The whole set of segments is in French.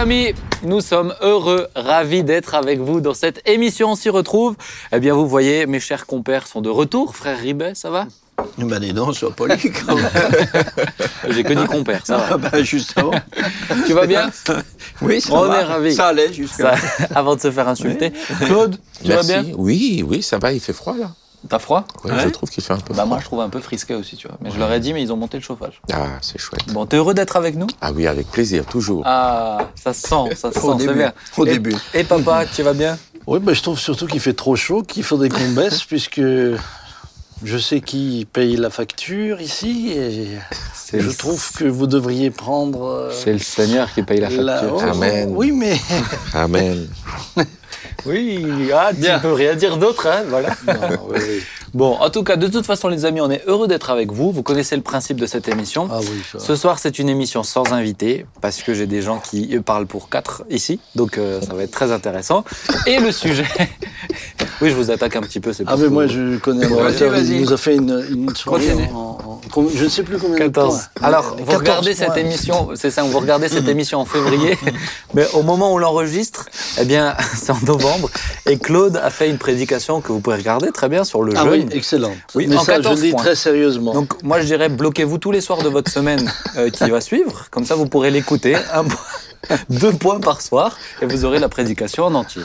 amis, nous sommes heureux, ravis d'être avec vous dans cette émission. On s'y retrouve. Eh bien, vous voyez, mes chers compères sont de retour. Frère Ribet, ça va? Ben dis donc, sois poli quand même. J'ai que dit compère, ça va. Ah ben justement. Tu vas bien? Oui, ça On va. est ravis. Ça allait jusqu'à Avant de se faire insulter. Claude, tu vas bien? Oui, oui, ça va, il fait froid là. T'as froid Oui, Ouais. je trouve qu'il fait un peu Bah froid. moi je trouve un peu frisqué aussi, tu vois. Mais je leur ai dit, mais ils ont monté le chauffage. Ah, c'est chouette. Bon, t'es heureux d'être avec nous Ah oui, avec plaisir, toujours. Ah, ça se sent, ça sent, c'est bien. au et, début. Et papa, tu vas bien? Oui, ben, je trouve surtout qu'il fait trop chaud, qu'il faudrait qu'on baisse, puisque je sais qui paye la facture ici, et je le- trouve que vous devriez prendre... euh, C'est le Seigneur qui paye la facture. la- oh, Amen. Oui, mais... Amen. Oui, ah, tu Bien. peux rien dire d'autre, hein, voilà. Non, oui, oui. Bon, en tout cas, de toute façon, les amis, on est heureux d'être avec vous. Vous connaissez le principe de cette émission. Ah oui, ça. Ce soir, c'est une émission sans invité, parce que j'ai des gens qui parlent pour quatre ici, donc euh, ça va être très intéressant. Et le sujet... oui, je vous attaque un petit peu, c'est Ah pour mais moi je connais un orateur, il nous a fait une, une soirée en, en- en- je ne sais plus combien de 14. points. Alors, vous 14 regardez cette émission, c'est ça, vous regardez cette émission en février, mais au moment où on l'enregistre, eh bien, c'est en novembre, et Claude a fait une prédication que vous pouvez regarder très bien sur le Ah oui, excellente. Oui, mais en ça, je 14 le dis points. très sérieusement. Donc, moi, je dirais, bloquez-vous tous les soirs de votre semaine euh, qui va suivre. Comme ça, vous pourrez l'écouter. Un point- Deux points par soir et vous aurez la prédication en entier.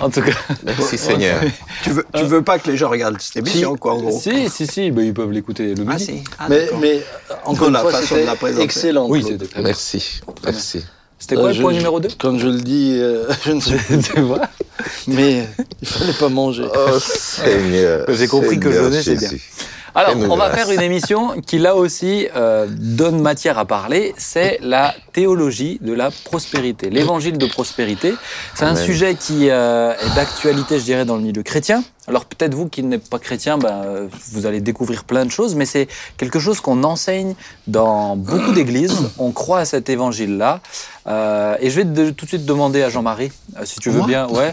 En tout cas, Merci Seigneur. Tu veux, tu veux pas que les gens regardent cette émission, quoi, en gros si, si, si, ben, ils peuvent l'écouter le Ah, midi. si. Ah, mais, mais encore la une fois, façon de c'était la présenter. excellent. Oui, c'était très. Merci. Merci. C'était quoi Euh, le je- point je- numéro 2 Quand je le dis, euh, je ne sais plus. Mais euh, il fallait pas manger. Oh Seigneur. J'ai compris que jeûner, c'est bien. Alors, on va faire une émission qui, là aussi, euh, donne matière à parler. C'est la théologie de la prospérité, l'évangile de prospérité. C'est un sujet qui euh, est d'actualité, je dirais, dans le milieu chrétien. Alors, peut-être vous qui n'êtes pas chrétien, ben, euh, vous allez découvrir plein de choses, mais c'est quelque chose qu'on enseigne dans beaucoup d'églises. On croit à cet évangile-là. Euh, et je vais de- tout de suite demander à Jean-Marie, si tu veux Moi bien. Ouais.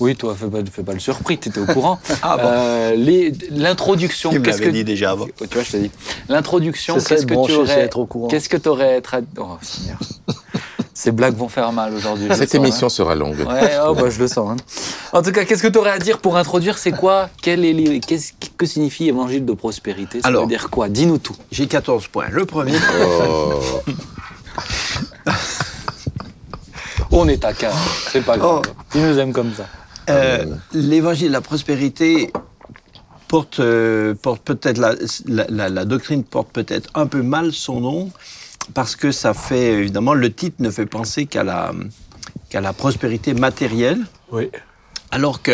Oui, toi, fais pas, fais pas le surpris, tu étais au courant. Ah bon. Euh, L'introduction, me qu'est-ce que dit déjà avant. tu vois, je t'ai dit. L'introduction, qu'est-ce être que tu aurais. être au courant. Qu'est-ce que tu aurais. Tra... Oh, Seigneur. Ces blagues vont faire mal aujourd'hui. Cette sens, émission sera longue. hein. Ouais, oh, bah, je le sens. hein. En tout cas, qu'est-ce que tu aurais à dire pour introduire C'est quoi? Quel est que signifie évangile de prospérité? Ça Alors. veut dire quoi? Dis-nous tout. J'ai 14 points. Le premier, Oh. On est à quart. C'est pas grave. Oh. Ils nous aiment comme ça. Euh, l'évangile de la prospérité porte, euh, porte peut-être la, la, la- la doctrine porte peut-être un peu mal son nom parce que ça fait évidemment le titre ne fait penser qu'à la qu'à la prospérité matérielle Oui. alors que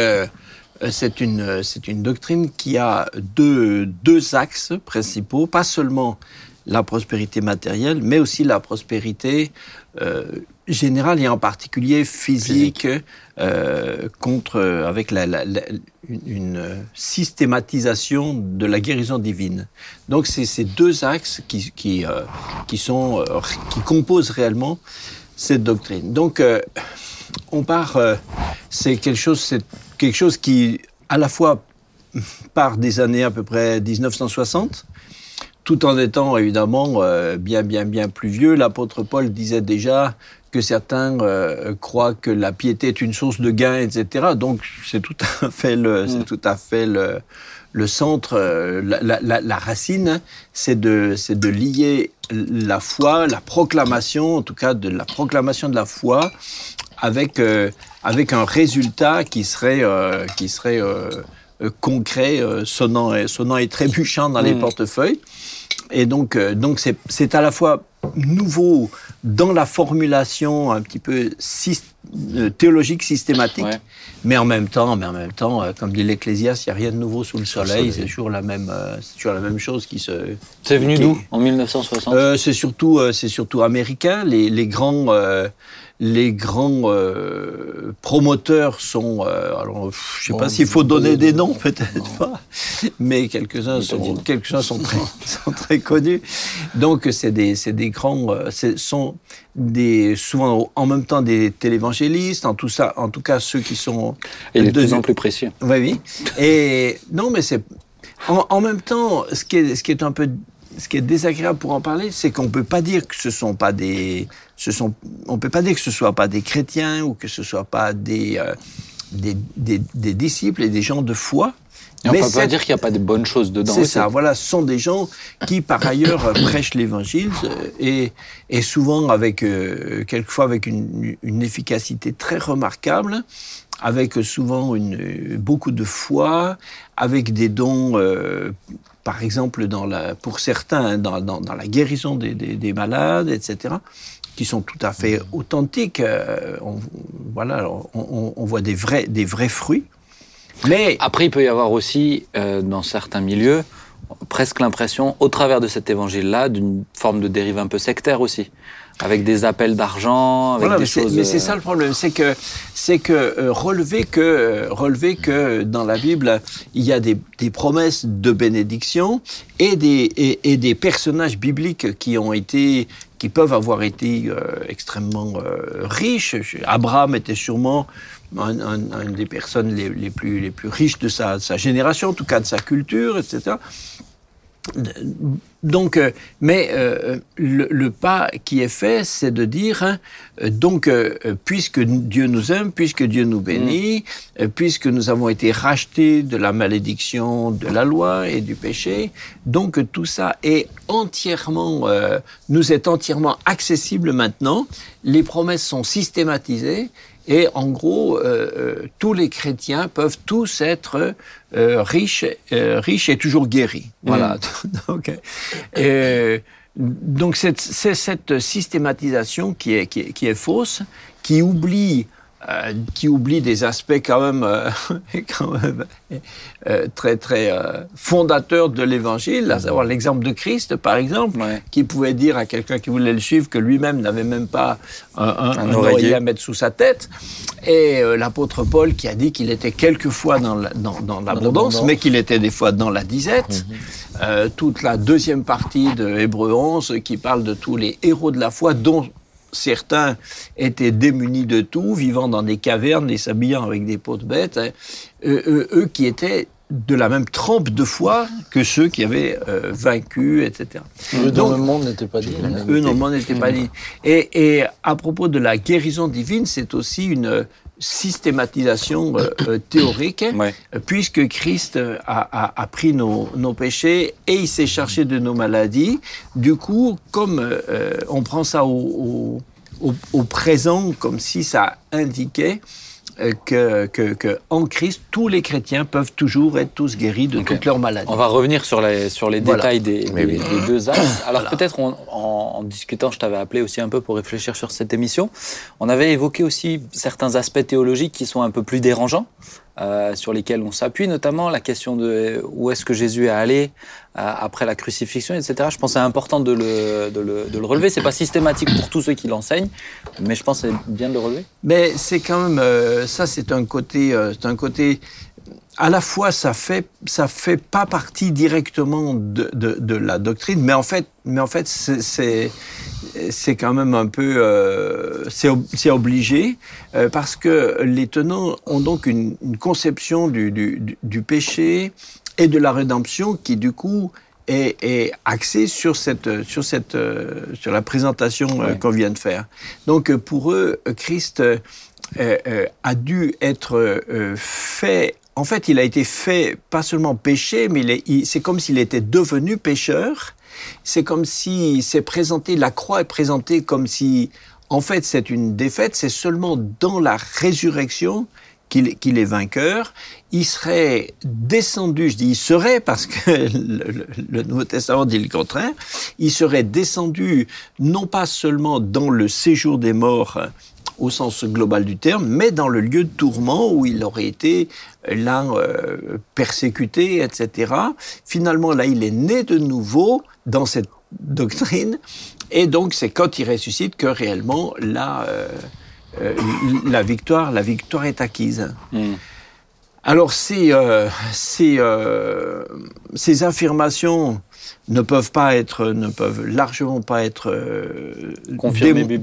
euh, c'est une, euh, c'est une doctrine qui a deux, deux axes principaux, pas seulement la prospérité matérielle, mais aussi la prospérité euh, générale et en particulier physique, euh, contre, euh, avec une, systématisation de la guérison divine. Donc c'est ces deux axes qui, qui, euh, qui, sont, qui composent réellement cette doctrine. Donc on part, c'est quelque chose, c'est quelque chose qui, à la fois, part des années à peu près 1960, tout en étant évidemment euh, bien, bien, bien plus vieux. L'apôtre Paul disait déjà que certains euh, croient que la piété est une source de gain, etc. Donc c'est tout à fait le, c'est tout à fait le, le centre, euh, la, la- la- racine, hein, c'est de, c'est de lier la foi, la proclamation, en tout cas de la proclamation de la foi, avec, euh, avec un résultat qui serait, euh, qui serait euh, concret, sonnant, et, sonnant et trébuchant dans les Mm. portefeuilles. Et donc, euh, donc c'est, c'est à la fois nouveau dans la formulation un petit peu syst- euh, théologique systématique, Ouais. mais en même temps, mais en même temps, euh, comme dit l'Ecclésiaste, il n'y a rien de nouveau sous le soleil. C'est toujours la même, c'est toujours la même chose qui se. C'est venu d'où? En 1960 euh, c'est surtout, c'est surtout américain. Les, les grands, euh, les grands euh, promoteurs sont. euh, alors, je sais Bon, pas s'il faut donner bon, des noms, peut-être pas, mais quelques-uns sont, très, sont très connus. Donc, c'est des, des grands, euh, c'est- sont des souvent en même temps des télévangélistes. En tout ça, en tout cas ceux qui sont. Est de plus en plus précieux. oui, oui. Et non, mais c'est en, en même temps, ce qui est, ce qui est un peu ce qui est désagréable pour en parler, c'est qu'on peut pas dire que ce sont pas des, ce sont, on peut pas dire que ce soit pas des chrétiens ou que ce soit pas des, euh, des, des, des disciples et des gens de foi. Et on Mais peut pas dire qu'il n'y a pas de bonnes choses dedans. c'est ça, voilà, ce sont des gens qui, par ailleurs, prêchent l'évangile euh, et, et souvent avec, euh, quelquefois avec une, une efficacité très remarquable, avec souvent une, beaucoup de foi, avec des dons, euh, par exemple, dans la, pour certains, hein, dans, dans, dans la guérison des, des, des malades, etc., qui sont tout à fait authentiques. euh, on, voilà, on, on- on voit des vrais, des vrais fruits. Mais Après, il peut y avoir aussi, euh, dans certains milieux, presque l'impression, au travers de cet évangile-là, d'une forme de dérive un peu sectaire aussi, avec des appels d'argent, avec Voilà, des mais choses. mais c'est euh, ça le problème, c'est que c'est que euh, relever que euh, relever que dans la Bible il y a des, des promesses de bénédiction et des et, et des personnages bibliques qui ont été qui peuvent avoir été euh, extrêmement euh, riches. Abraham était sûrement un, un- un des personnes les, les plus les plus riches de sa, de sa génération, en tout cas de sa culture, etc. Donc, euh, mais euh, le, le pas qui est fait, c'est de dire, hein, euh, donc, euh, puisque Dieu nous aime, puisque Dieu nous bénit, euh, puisque nous avons été rachetés de la malédiction de la loi et du péché, donc tout ça est entièrement, euh, nous est entièrement accessible maintenant. Les promesses sont systématisées. Et en gros, euh, euh, tous les chrétiens peuvent tous être euh, riches, euh, riches et toujours guéris. Voilà. donc, euh, donc c'est c'est cette systématisation qui est, qui est, qui est fausse, qui oublie, euh, qui oublie des aspects quand même, euh, quand même euh, très très fondateurs de l'Évangile, à savoir l'exemple de Christ, par exemple, Ouais. qui pouvait dire à quelqu'un qui voulait le suivre que lui-même n'avait même pas un, un- Un un oreiller. à mettre sous sa tête. Et l'apôtre Paul qui a dit qu'il était quelquefois dans la- dans- dans l'abondance, mais qu'il était des fois dans la disette. Euh, toute la deuxième partie de Hébreu 11 qui parle de tous les héros de la foi, dont certains étaient démunis de tout, vivant dans des cavernes et s'habillant avec des peaux de bêtes, hein. eux, eux- eux qui étaient de la même trempe de foi que ceux qui avaient euh, vaincu, etc. Eux dans le monde n'était pas dit. Eux, non, le n'était pas dit. Et, et à propos de la guérison divine, c'est aussi une systématisation euh, euh, théorique, Ouais. puisque Christ a, a- a pris nos, nos péchés et il s'est chargé de nos maladies. Du coup, comme euh, on prend ça au, au- au- au présent, comme si ça indiquait que, que, que en Christ, tous les chrétiens peuvent toujours être tous guéris de toutes leurs maladies. On va revenir sur les, sur les Voilà. détails des, des- oui. des deux axes. Alors peut-être en, en discutant, je t'avais appelé aussi un peu pour réfléchir sur cette émission. On avait évoqué aussi certains aspects théologiques qui sont un peu plus dérangeants, euh, sur lesquels on s'appuie, notamment la question de où est-ce que Jésus est allé euh, après la crucifixion, etc. Je pense que c'est important de le, de le, de le relever. Pas systématique pour tous ceux qui l'enseignent, mais je pense que c'est bien de le relever. Mais c'est quand même euh, ça, c'est un côté, euh, c'est un côté. À la fois, ça fait, ça fait pas partie directement de, de, de la doctrine, mais en fait, mais en fait, c'est, c'est, quand même un peu, euh, c'est, ob- c'est obligé euh, parce que les tenants ont donc une, une conception du, du, du- du péché et de la rédemption qui, du coup, est, est axée sur cette, sur cette, euh, sur la présentation Ouais. qu'on vient de faire. Donc, pour eux, Christ a dû être fait. En fait, il a été fait pas seulement péché, mais c'est comme s'il était devenu pécheur. C'est comme si c'est présenté, la croix est présentée comme si, en fait, c'est une défaite. C'est seulement dans la résurrection qu'il est vainqueur. Il serait descendu, je dis il serait parce que le, le- Nouveau Testament dit le contraire, il serait descendu non pas seulement dans le séjour des morts au sens global du terme, mais dans le lieu de tourment où il aurait été euh, là euh, persécuté, etc. Finalement, là, il est né de nouveau dans cette doctrine, et donc c'est quand il ressuscite que réellement là, euh, la victoire, la victoire est acquise. Hmm. Alors ces, euh, ces, euh, ces affirmations ne peuvent pas être, ne peuvent largement pas être euh,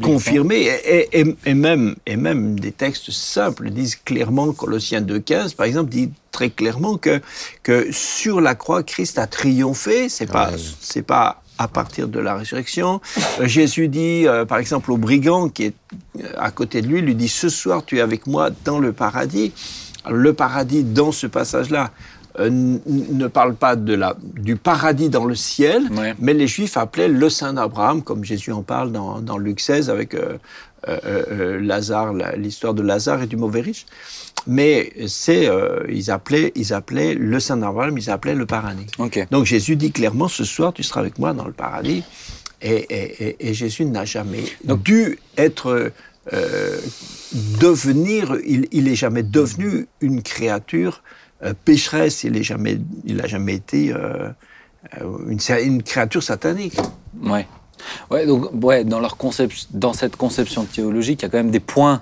Confirmées et, et- et même, et même des textes simples disent clairement, Colossiens 2.15 par exemple, dit très clairement que, que sur la croix, Christ a triomphé. C'est pas, Ouais. c'est pas à partir de la résurrection. Euh, Jésus dit, euh, par exemple, au brigand qui est à côté de lui, lui dit, ce soir tu es avec moi dans le paradis. Le paradis, dans ce passage-là, euh, ne parle pas de la, du paradis dans le ciel, Ouais. mais les Juifs appelaient le Saint d'Abraham, comme Jésus en parle dans, dans Luc 16 avec euh, euh, Lazare, la- l'histoire de Lazare et du mauvais riche. Mais c'est, ils appelaient, ils appelaient le Saint d'Abraham, ils appelaient le paradis. Donc Jésus dit clairement, ce soir, tu seras avec moi dans le paradis. Et, et- et- et Jésus n'a jamais dû être, euh, devenir, il, il est jamais devenu une créature euh, pécheresse, il n'a jamais, il a jamais été euh, une, une créature satanique. Ouais. Ouais, donc, ouais, dans, leur concept, dans cette conception théologique, il y a quand même des points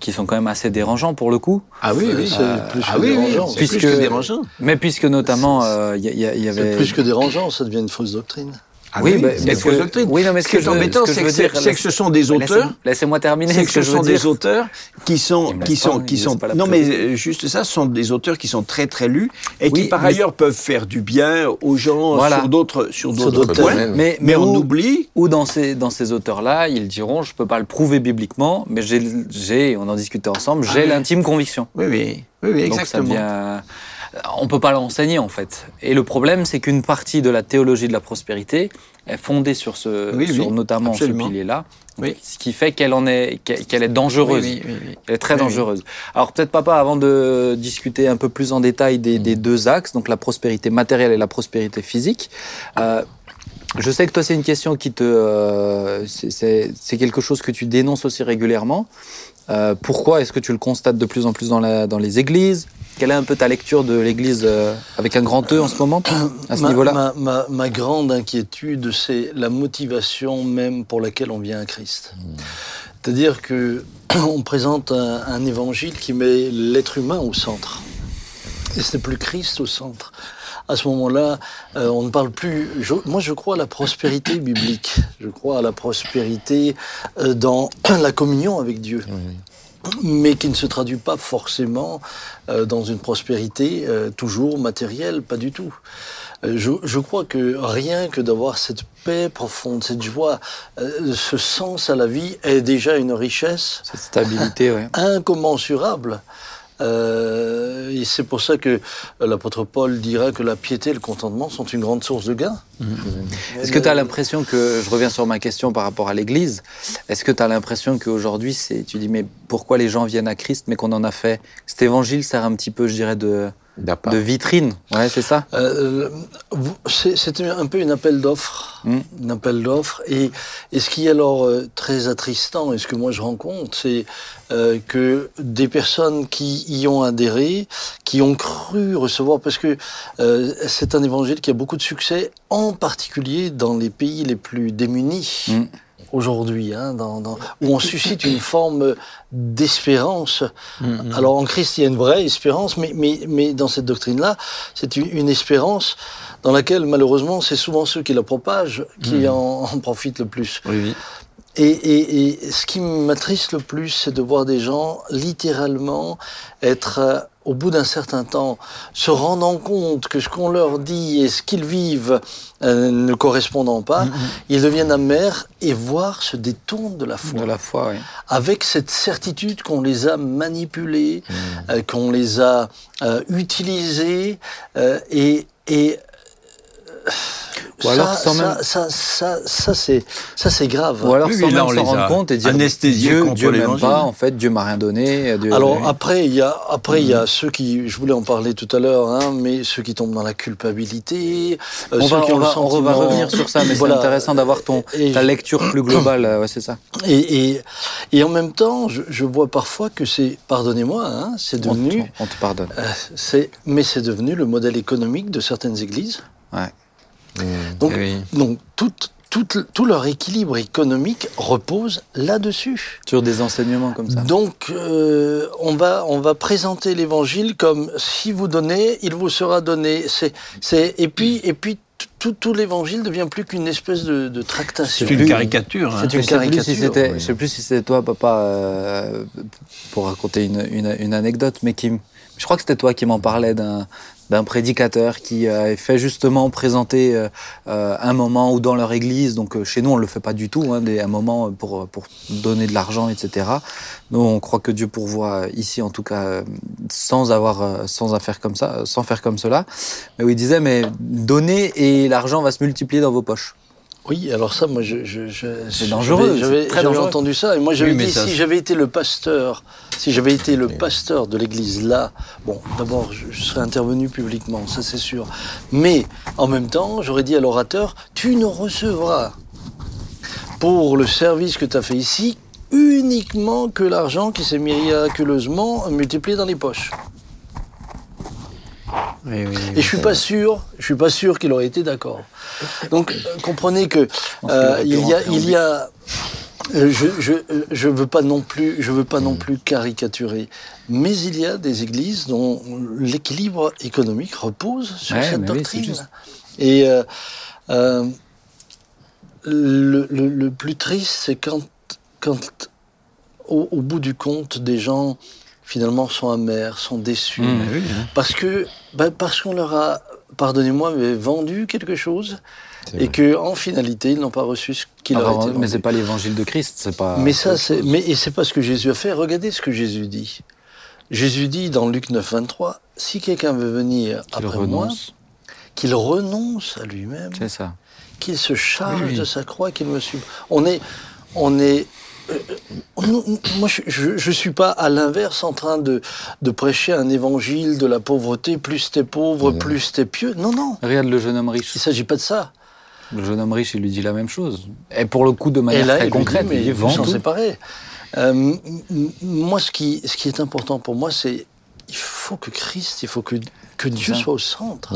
qui sont quand même assez dérangeants pour le coup. Ah oui, oui, c'est plus ah que oui, plus que dérangeant. Mais puisque notamment, euh, il y, C'est avait. plus que dérangeant, ça devient une fausse doctrine. Ah Oui, bah, c'est mais une ce fausse que- doctrine. oui, non, mais ce ce qui est embêtant, ce que c'est que, ce sont des auteurs Laissez- Laissez-moi terminer. C'est ce que ce sont des auteurs qui sont, qui sont, qui sont. Non, mais euh, juste ça, ce sont des auteurs qui sont très très lus et qui Oui, par mais- ailleurs peuvent faire du bien aux gens Voilà. sur d'autres sur d'autres points. domaines. Mais, Mais on où- oublie. Ou dans ces, dans ces auteurs-là, ils diront, je peux pas le prouver bibliquement, mais j'ai, j'ai on en discutait ensemble, j'ai Ah oui. l'intime conviction. Oui, oui, oui, oui, Donc ça exactement. On peut pas l'enseigner en fait. Et le problème, c'est qu'une partie de la théologie de la prospérité est fondée sur ce, Oui, oui, sur notamment absolument. ce pilier-là, Oui. ce qui fait qu'elle en est, qu'elle est dangereuse. Oui, oui, oui, oui. Elle est très dangereuse. Alors peut-être papa, avant de discuter un peu plus en détail des, Mm. des deux axes, donc la prospérité matérielle et la prospérité physique. euh, je sais que toi c'est une question qui te, euh, c'est- quelque chose que tu dénonces aussi régulièrement. Euh, pourquoi est-ce que tu le constates de plus en plus dans, la, dans les églises? Quelle est un peu ta lecture de l'église euh, avec un grand E en ce moment à ce niveau-là ma, ma- ma grande inquiétude, c'est la motivation même pour laquelle on vient à Christ. C'est-à-dire que on présente un, un évangile qui met l'être humain au centre. Et ce n'est plus Christ au centre. À ce moment-là, euh, on ne parle plus. je- moi, je crois à la prospérité biblique. Je crois à la prospérité euh, dans la communion avec Dieu mais qui ne se traduit pas forcément euh, dans une prospérité euh, toujours matérielle, pas du tout. Euh, je, je crois que rien que d'avoir cette paix profonde, cette joie, ce sens à la vie est déjà une richesse Cette stabilité, ouais. incommensurable. Euh, et c'est pour ça que l'apôtre Paul dira que la piété et le contentement sont une grande source de gain. Est-ce que tu as l'impression que, je reviens sur ma question par rapport à l'Église, est-ce que tu as l'impression qu'aujourd'hui, c'est, tu dis, mais pourquoi les gens viennent à Christ, mais qu'on en a fait? Cet évangile sert un petit peu, je dirais, de. De vitrine. Ouais, c'est ça Euh, vous- c'est un peu une appel d'offres, Mm. un appel d'offres. Et, et ce qui est alors euh, très attristant, et ce que moi je rencontre, c'est euh, que des personnes qui y ont adhéré, qui ont cru recevoir, parce que euh, c'est un évangile qui a beaucoup de succès, en particulier dans les pays les plus démunis. Mm. Aujourd'hui, hein, dans, dans- où on suscite une forme d'espérance. Alors en Christ, il y a une vraie espérance, mais, mais, mais dans cette doctrine-là, c'est une, une espérance dans laquelle, malheureusement, c'est souvent ceux qui la propagent qui en, en profitent le plus. Oui, oui. Et, et, et ce qui m'attriste le plus, c'est de voir des gens littéralement être, euh, au bout d'un certain temps, se rendant compte que ce qu'on leur dit et ce qu'ils vivent euh, ne correspondant pas, ils deviennent amers et voire se détournent de la foi. De la foi, oui. avec cette certitude qu'on les a manipulés, euh, qu'on les a euh, utilisés, et, et euh, Ou ça, alors sans ça, même- ça, ça, ça, c'est, ça, c'est grave. Ou alors Oui, sans oui, là, même on s'en rendre compte et dire Dieu, Dieu m'aime pas, en fait, Dieu m'a rien donné. Dieu- Alors après, il y a après il y a ceux qui, je voulais en parler tout à l'heure, hein, mais ceux qui tombent dans la culpabilité, euh, on ceux va, qui on, ont va, le on va sentiment- revenir sur ça, mais Voilà. c'est intéressant d'avoir ton, Et- ta lecture plus globale. euh, Ouais, c'est ça. Et, et, et en même temps, je, je vois parfois que c'est, pardonnez-moi, hein, c'est On devenu, te, on te pardonne. euh, c'est, mais c'est devenu le modèle économique de certaines églises. Ouais. Donc, Oui. donc tout, tout, tout leur équilibre économique repose là-dessus. Sur des enseignements comme ça. Donc, euh, on, va, on va présenter l'évangile comme si vous donnez, il vous sera donné. C'est, c'est, et puis, et puis tout, tout l'évangile devient plus qu'une espèce de, de tractation. C'est une caricature. hein. C'est une Je sais plus si caricature, oui. je sais plus si c'était toi, papa, euh, pour raconter une, une, une anecdote, mais qui, je crois que c'était toi qui m'en parlais d'un, d'un prédicateur qui a fait justement présenter euh, euh, un moment ou dans leur église. Donc euh, chez nous, on le fait pas du tout, hein, des, un moment pour, pour donner de l'argent, etc. Nous, on croit que Dieu pourvoit ici, en tout cas, euh, sans avoir, euh, sans faire comme ça, sans faire comme cela. Mais où il disait, mais donnez et l'argent va se multiplier dans vos poches. Oui, alors ça, moi, je, je, je- C'est dangereux, j'avais- entendu ça, et moi, j'avais Oui, dit si j'avais été le pasteur, si j'avais été le pasteur de l'église là, bon, d'abord, je, je serais intervenu publiquement, ça c'est sûr. Mais en même temps, j'aurais dit à l'orateur, tu ne recevras pour le service que tu as fait ici uniquement que l'argent qui s'est miraculeusement multiplié dans les poches. Oui, oui, Et je suis pas sûr, je suis pas sûr qu'il aurait été d'accord. Donc euh, comprenez que euh, il y a, rentrer en il y a, euh, je je je veux pas non plus, je veux pas non Mm. plus caricaturer, mais il y a des églises dont l'équilibre économique repose sur Ouais, cette oui, doctrine. juste. Et euh, euh, le, le, le plus triste, c'est quand quand au, au bout du compte, des gens finalement sont amers, sont déçus. Mm. oui, hein. Parce que, ben, parce qu'on leur a, pardonnez-moi, mais vendu quelque chose et que en finalité ils n'ont pas reçu ce qui leur a été vendu. mais c'est pas l'évangile de Christ, c'est pas. Mais ça, c'est, mais et c'est pas ce que Jésus a fait. Regardez ce que Jésus dit. Jésus dit dans Luc 9, 23, si quelqu'un veut venir qu'il après moi, qu'il renonce à lui-même, qu'il se charge Oui, oui. de sa croix, qu'il me suive. On est, on est. euh, moi, je, je suis pas à l'inverse en train de, de prêcher un évangile de la pauvreté. Plus t'es pauvre, plus t'es pieux. Non, non. Regarde le jeune homme riche. Il s'agit pas de ça. Le jeune homme riche, il lui dit la même chose. Et pour le coup, de manière là, très concrète, dit, mais il s'en tout. Euh, m- moi, ce qui, ce qui est important pour moi, c'est il faut que Christ, il faut que, que Dieu soit au centre.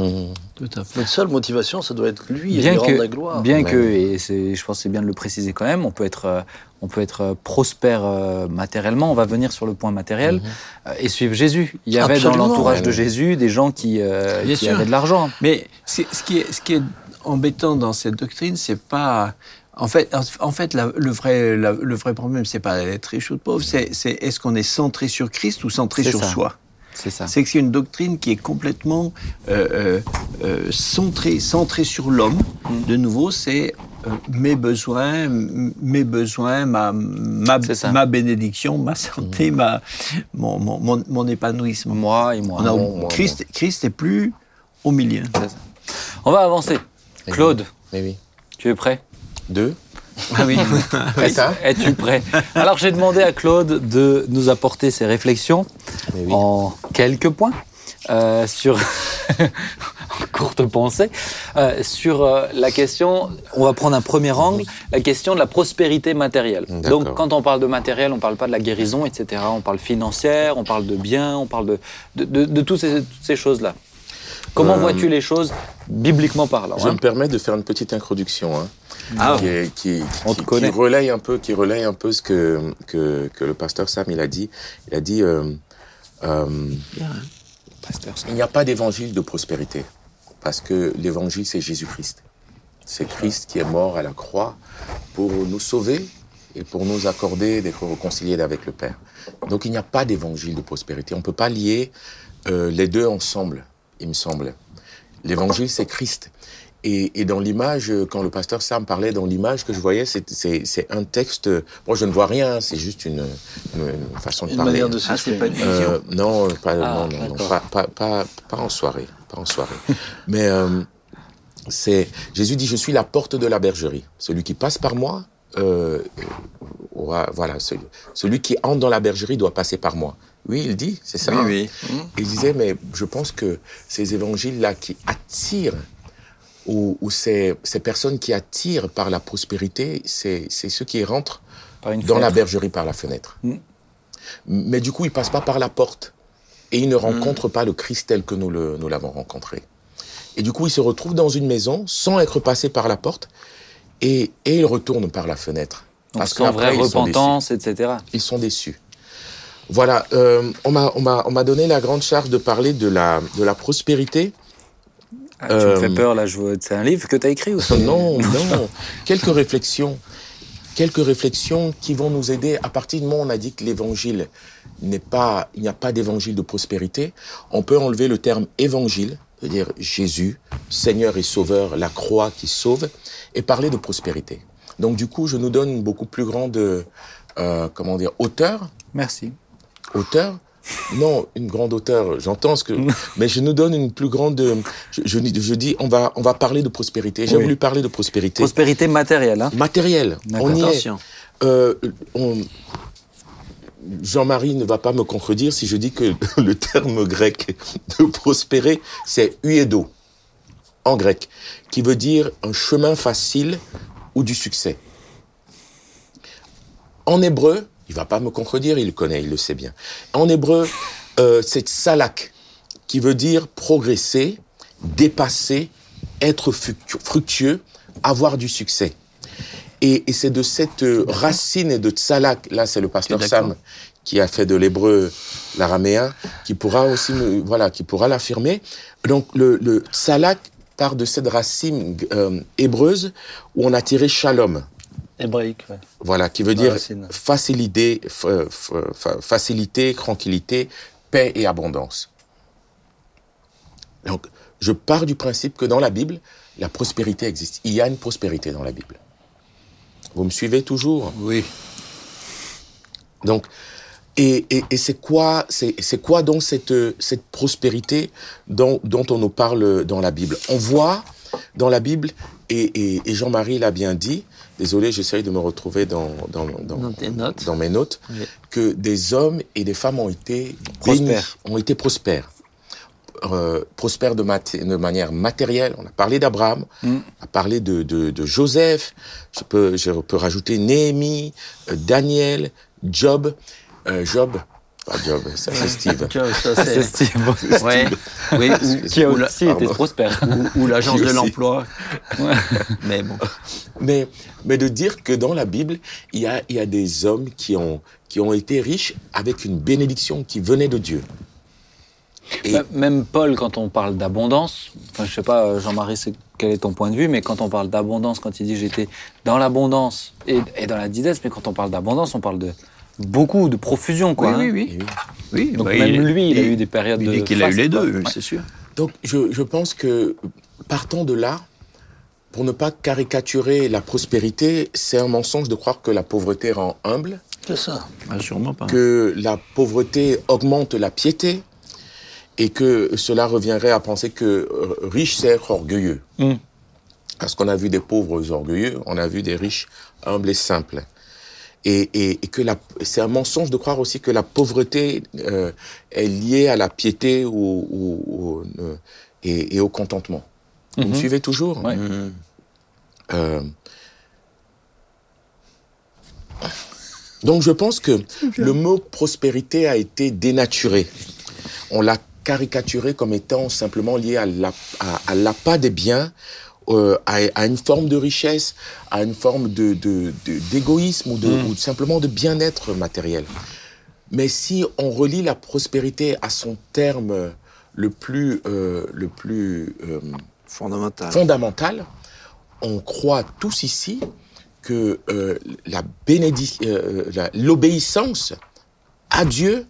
Tout à fait. Notre seule motivation, ça doit être lui et Bien rendre que, la gloire. bien Ouais. que, et c'est, je pense que c'est bien de le préciser quand même, on peut être, euh, on peut être euh, prospère euh, matériellement. On va venir sur le point matériel euh, et suivre Jésus. Il y avait Absolument. dans l'entourage Ouais, de. Jésus des gens qui, euh, qui avaient de l'argent. Mais c'est- ce qui est, ce qui est embêtant dans cette doctrine, c'est pas. En fait, en fait, la- le vrai, la- le vrai problème, c'est pas être riche ou pauvre, c'est, c'est est-ce qu'on est centré sur Christ ou centré C'est sur ça. soi? C'est ça. C'est que c'est une doctrine qui est complètement euh, euh, euh, centrée, centrée sur l'homme. Mm. De nouveau, c'est euh, mes besoins, mes besoins, ma, ma, ma bénédiction, ma santé, ma, mon, mon, mon, mon épanouissement. Moi et moi. On a- Moi, moi, Christ, Christ est plus au milieu. Ça. On va avancer. Claude, oui. tu es prêt? Deux. Ah oui. Es-tu prêt? Alors j'ai demandé à Claude de nous apporter ses réflexions oui. en quelques points euh, sur en courte pensée euh, sur euh, la question. On va prendre un premier angle, la question de la prospérité matérielle. Donc quand on parle de matériel, on parle pas de la guérison, etc. On parle financière, on parle de biens, on parle de de, de, de tous ces, toutes ces choses là. Comment vois-tu les choses bibliquement parlant Je hein? me permets de faire une petite introduction. hein, Ah. qui, est- qui- On qui- te connaît. qui relaye un peu, qui relaye un peu ce que, que, que le pasteur Sam il a dit. Il a dit euh, euh, Pasteur, il n'y a pas d'évangile de prospérité parce que l'évangile c'est Jésus-Christ. C'est Christ qui est mort à la croix pour nous sauver et pour nous accorder d'être réconciliés avec le Père. Donc il n'y a pas d'évangile de prospérité. On ne peut pas lier euh, les deux ensemble, il me semble. L'évangile, c'est Christ. Et, et dans l'image, quand le pasteur Sam parlait, dans l'image que je voyais, c'est- c'est c'est un texte. Moi, je ne vois rien, c'est juste une, une- une façon de Une parler. manière de Ah, c'est pas une- Euh, non, pas, Ah, non, non, non, pas, pas, pas, pas en soirée, pas en soirée. Mais euh, c'est Jésus dit je suis la porte de la bergerie. Celui qui passe par moi, euh, voilà, celui, celui qui entre dans la bergerie doit passer par moi. Oui, il dit, c'est ça. Oui, oui. Il disait mais je pense que ces évangiles là qui attirent ou, ou ces, ces personnes qui attirent par la prospérité, c'est ceux qui rentrent dans la bergerie par la fenêtre. Mm. Mais du coup, il passe pas par la porte. Et il ne rencontre pas le Christ tel que nous le- nous l'avons rencontré. Et du coup, il se retrouve dans une maison sans être passé par la porte et, et il retourne par la fenêtre. Donc Parce sans vraie ils repentance, etc. ils sont déçus. Voilà, euh, on m'a donné la grande charge de parler de la de la prospérité. Ah, tu me Euh, fais peur là, je vois. C'est un livre que tu as écrit ou Non, non. Quelques réflexions. quelques réflexions qui vont nous aider. À partir du moment où on a dit que l'évangile n'est pas, il n'y a pas d'évangile de prospérité, on peut enlever le terme évangile, c'est-à-dire Jésus, Seigneur et Sauveur, la croix qui sauve, et parler de prospérité. Donc du coup, je nous donne une beaucoup plus grande, euh, comment dire, hauteur. Merci. Hauteur non, une grande hauteur, j'entends ce que, mais je nous donne une plus grande. Je, je, je dis, on va, on va parler de prospérité. J'ai Oui. voulu parler de prospérité Prospérité matérielle. Hein. matérielle. On y est. Attention. Euh, on- Jean-Marie ne va pas me contredire si je dis que le terme grec de prospérer, c'est uedo, en grec, qui veut dire un chemin facile ou du succès. En hébreu, il va pas me contredire, il le connaît, il le sait bien. En hébreu, euh, c'est salak, qui veut dire progresser, dépasser, être fructu- fructueux, avoir du succès. Et, et c'est de cette euh, racine de tsalak, là c'est le pasteur. Sam qui a fait de l'hébreu l'araméen, qui pourra aussi, voilà, qui pourra l'affirmer. Donc le, le tsalak part de cette racine euh, hébreuse où on a tiré shalom. Hébraïque, ouais. Voilà, qui veut dire facilité, fa- fa- fa- facilité, tranquillité, paix et abondance. Donc, je pars du principe que dans la Bible, la prospérité existe. Il y a une prospérité dans la Bible. Vous me suivez toujours? Oui. Donc, et, et, et c'est quoi, c'est quoi donc cette, cette prospérité dont, dont on nous parle dans la Bible? On voit dans la Bible, et, et, et Jean-Marie l'a bien dit, désolé, j'essaye de me retrouver dans, dans, dans, Dans tes notes. dans mes notes, Oui. que des hommes et des femmes ont été bénis, Prospères. ont été prospères. Euh, prospères de, manière matérielle. On a parlé d'Abraham, Mm. on a parlé de, de, de Joseph, je peux, je peux rajouter Néhémie, euh, Daniel, Job, euh, Job, pas Job, ça c'est Steve. Ça, C'est. Steve Ouais. Oui, ou, qui a aussi été ou- ou l'agence de l'emploi. Ouais. Mais bon. Mais, mais de dire que dans la Bible, il y a, il y a des hommes qui ont, qui ont été riches avec une bénédiction qui venait de Dieu. Et- Bah, Même Paul, quand on parle d'abondance, enfin je sais pas, euh, Jean-Marie, c'est- quel est ton point de vue, mais quand on parle d'abondance, quand il dit j'étais dans l'abondance et, et dans la disette, mais quand on parle d'abondance, on parle de beaucoup, de profusion, quoi. oui, hein. oui, et oui. Donc bah, même il- lui, il a il- eu des périodes il de. dit qu'il a eu les deux, Ouais. c'est sûr. Donc, je, je pense que partant de là, pour ne pas caricaturer la prospérité, c'est un mensonge de croire que la pauvreté rend humble, C'est ça. Ah, sûrement pas. que la pauvreté augmente la piété, et que cela reviendrait à penser que euh, riche, c'est être orgueilleux. Mm. Parce qu'on a vu des pauvres orgueilleux, on a vu des riches humbles et simples. Et, et, et que la- c'est un mensonge de croire aussi que la pauvreté euh, est liée à la piété ou, ou- ou, euh, et, et au contentement. Vous me Mhm. suivez toujours Ouais. Mhm. Euh, Donc je pense que le mot prospérité a été dénaturé. On l'a caricaturé comme étant simplement lié à la- à- à l'appât des biens, euh, à, à une forme de richesse, à une forme de, d'égoïsme ou, Mm. ou simplement de bien-être matériel. Mais si on relie la prospérité à son terme le plus, euh, le plus euh, Fondamental. fondamental, on croit tous ici que la l'obéissance à Dieu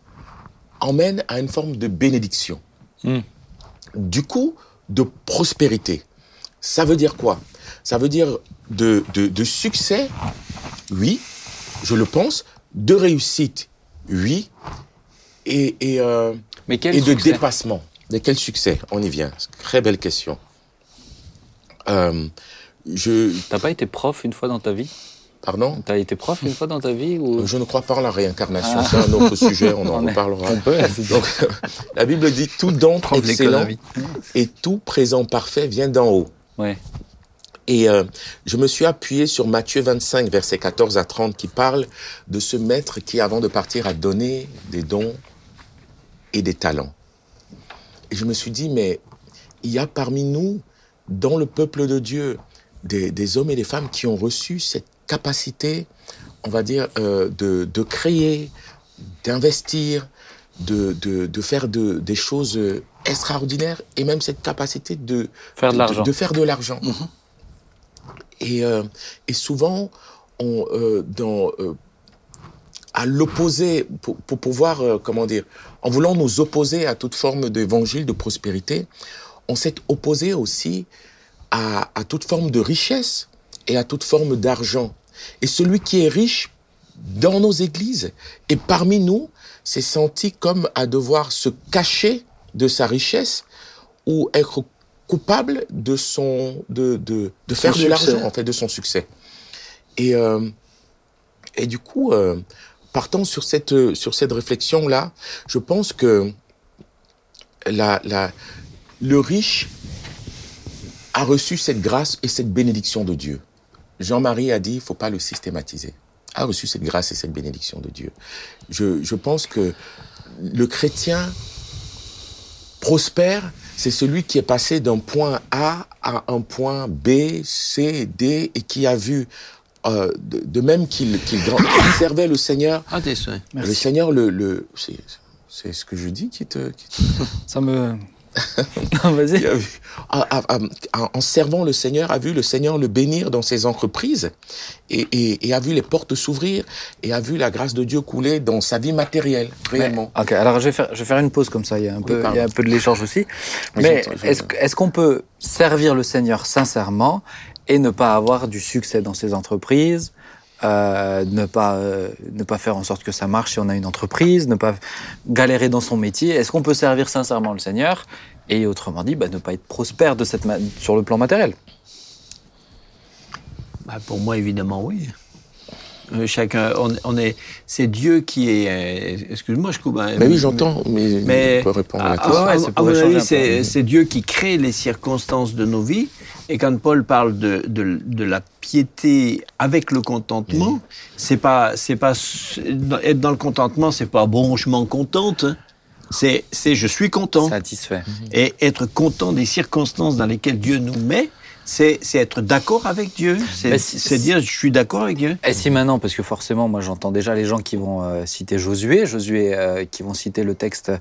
emmène à une forme de bénédiction. Mm. Du coup, de prospérité. Ça veut dire quoi? Ça veut dire de, de, de succès, oui, je le pense, de réussite, oui, et, et, euh, Mais quel et de dépassement. De quel succès? On y vient. Très belle question. Euh, je, T'as pas été prof une fois dans ta vie? Pardon? T'as été prof une fois dans ta vie ou Je ne crois pas en la réincarnation. Ah. C'est un autre sujet, on en reparlera. On peut, Donc, la Bible dit tout don excellent et tout présent parfait vient d'en haut. Et euh, je me suis appuyé sur Matthieu 25, versets 14 à 30, qui parle de ce maître qui, avant de partir, a donné des dons et des talents. Et je me suis dit, mais il y a parmi nous, dans le peuple de Dieu, des, hommes et des femmes qui ont reçu cette capacité, on va dire, euh, de, de créer, d'investir, de, de, faire de, des choses extraordinaires, et même cette capacité de, Faire de l'argent. de, faire de l'argent. Et, euh, et souvent, on, euh, dans, euh, à l'opposé, pour, pour pouvoir, euh, comment dire, en voulant nous opposer à toute forme d'évangile de prospérité, on s'est opposé aussi à, à toute forme de richesse et à toute forme d'argent. Et celui qui est riche dans nos églises et parmi nous s'est senti comme à devoir se cacher de sa richesse ou être coupable de son de, de, de faire de l'argent en fait de son succès. Et euh, et du coup euh, partant sur cette sur cette réflexion là je pense que la la le riche a reçu cette grâce et cette bénédiction de Dieu. Jean-Marie a dit il faut pas le systématiser. A reçu cette grâce et cette bénédiction de Dieu. Je je pense que le chrétien prospère, c'est celui qui est passé d'un point A à un point B, C, D, et qui a vu, euh, de, de même qu'il qu'il servait le Seigneur, Ah, tes le Seigneur, le, le c'est c'est ce que je dis qui te... Qui te Ça me. Non, Vas-y. en servant le Seigneur, a vu le Seigneur le bénir dans ses entreprises et, et, et a vu les portes s'ouvrir et a vu la grâce de Dieu couler dans sa vie matérielle, réellement. Ok, alors je vais faire, je vais faire une pause comme ça. Il y a un peu, pardon. il y a un peu de l'échange aussi. Mais est-ce qu'on peut servir le Seigneur sincèrement et ne pas avoir du succès dans ses entreprises, euh, ne pas euh, ne pas faire en sorte que ça marche si on a une entreprise, ne pas galérer dans son métier. Est-ce qu'on peut servir sincèrement le Seigneur et autrement dit, bah, ne pas être prospère sur le plan matériel? Bah, pour moi, évidemment, oui. Chacun, on, on est, c'est Dieu qui est. euh, excuse-moi, je coupe. hein, Mais oui, j'entends, mais, Mais on peut répondre à la à- question. à- ouais, à- ça à mon avis, c'est c'est Dieu qui crée les circonstances de nos vies. Et quand Paul parle de, de, de la piété avec le contentement, c'est pas c'est pas être dans le contentement, c'est pas bon, je m'en contente. hein. C'est c'est je suis content. Satisfait. Et être content des circonstances dans lesquelles Dieu nous met, c'est être d'accord avec Dieu. C'est dire je suis d'accord avec Dieu. Et si maintenant, parce que forcément, moi j'entends déjà les gens qui vont euh, citer Josué, Josué euh, qui vont citer le texte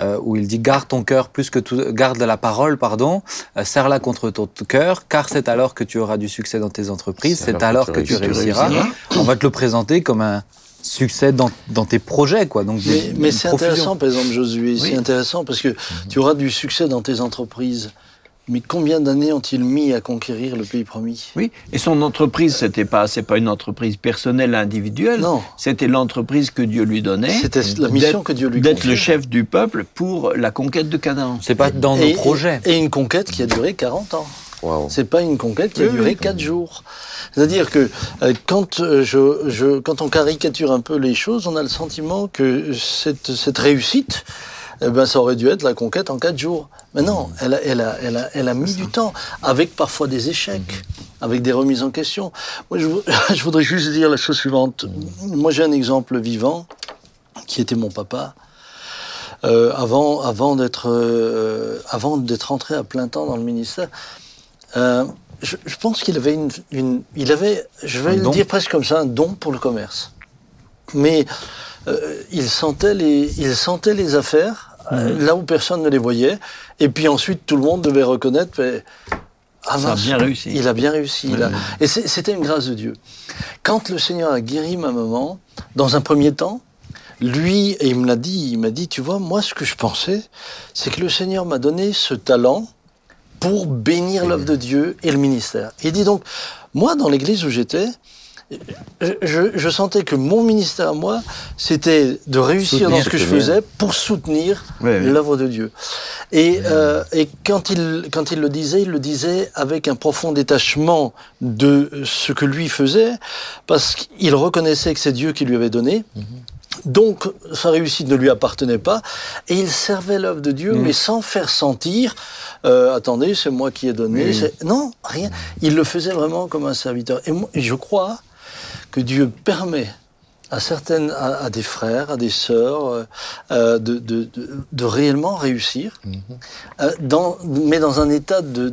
euh, où il dit garde ton cœur plus que tout, garde la parole, pardon, euh, serre-la contre ton cœur, car c'est alors que tu auras du succès dans tes entreprises, c'est alors que tu réussiras. réussiras. On va te le présenter comme un succès dans, dans tes projets, quoi. Donc, Mais, mais c'est intéressant, par exemple, Josué, Oui. c'est intéressant parce que tu auras du succès dans tes entreprises. Mais combien d'années ont-ils mis à conquérir le pays promis? Oui. Et son entreprise, c'était pas c'est pas une entreprise personnelle individuelle. Non. C'était l'entreprise que Dieu lui donnait. C'était la mission d'être- que Dieu lui d'être confiait. le chef du peuple pour la conquête de Canaan. C'est pas dans Et- nos projets. Et une conquête qui a duré 40 ans. Waouh. C'est pas une conquête qui a Oui, duré oui. 4 jours. C'est-à-dire que euh, quand, euh, je, je, quand on caricature un peu les choses, on a le sentiment que cette, cette réussite, eh ben, ça aurait dû être la conquête en 4 jours. Mais non, elle a, elle a, elle a, elle a mis du temps, avec parfois des échecs, avec des remises en question. Moi, je, je voudrais juste dire la chose suivante. Moi, j'ai un exemple vivant, qui était mon papa. Euh, avant, avant d'être, euh, avant d'être entré à plein temps dans le ministère, euh, je, je pense qu'il avait une, une- il avait, je vais Un le don. dire presque comme ça, un don pour le commerce. Mais euh, il sentait les, il sentait les affaires euh, là où personne ne les voyait, et puis ensuite tout le monde devait reconnaître. mais, ah Ça a bien réussi. Il a bien réussi. a-. Et c'était une grâce de Dieu. Quand le Seigneur a guéri ma maman, dans un premier temps, lui, et il me l'a dit, il m'a dit, tu vois, moi, ce que je pensais, c'est que le Seigneur m'a donné ce talent pour bénir l'œuvre de Dieu et le ministère. Il dit donc, moi, dans l'église où j'étais, je, sentais que mon ministère à moi, c'était de réussir Soutenir, dans ce que je faisais pour soutenir Oui, oui. l'œuvre de Dieu. Et, euh, et quand, il, quand il le disait, il le disait avec un profond détachement de ce que lui faisait, parce qu'il reconnaissait que c'est Dieu qui lui avait donné. Donc, sa réussite ne lui appartenait pas, et il servait l'œuvre de Dieu, mais sans faire sentir, euh, attendez, c'est moi qui ai donné. Non, rien. Il le faisait vraiment comme un serviteur. Et moi, je crois que Dieu permet à certaines, à, à des frères, à des sœurs, euh, euh, de, de, de, de réellement réussir, euh, dans, mais dans un état de,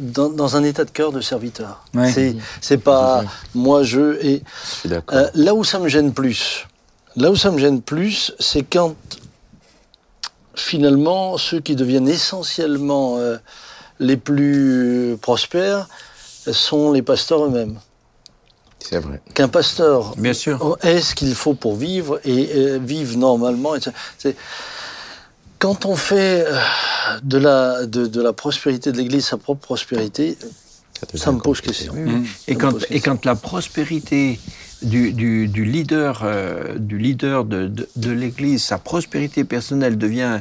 dans, dans un état de cœur de serviteur. Ouais. C'est, c'est pas moi je et Je euh, là où ça me gêne plus, là où ça me gêne plus, c'est quand finalement ceux qui deviennent essentiellement euh, les plus prospères sont les pasteurs eux-mêmes. C'est vrai. qu'un pasteur Bien sûr. est ce qu'il faut pour vivre et euh, vivre normalement. C'est- Quand on fait euh, de la, de, de la prospérité de l'Église sa propre prospérité, ça me pose question. Mm. Et quand, pose et question. quand la prospérité du, du, du leader, euh, du leader de, de, de l'Église, sa prospérité personnelle devient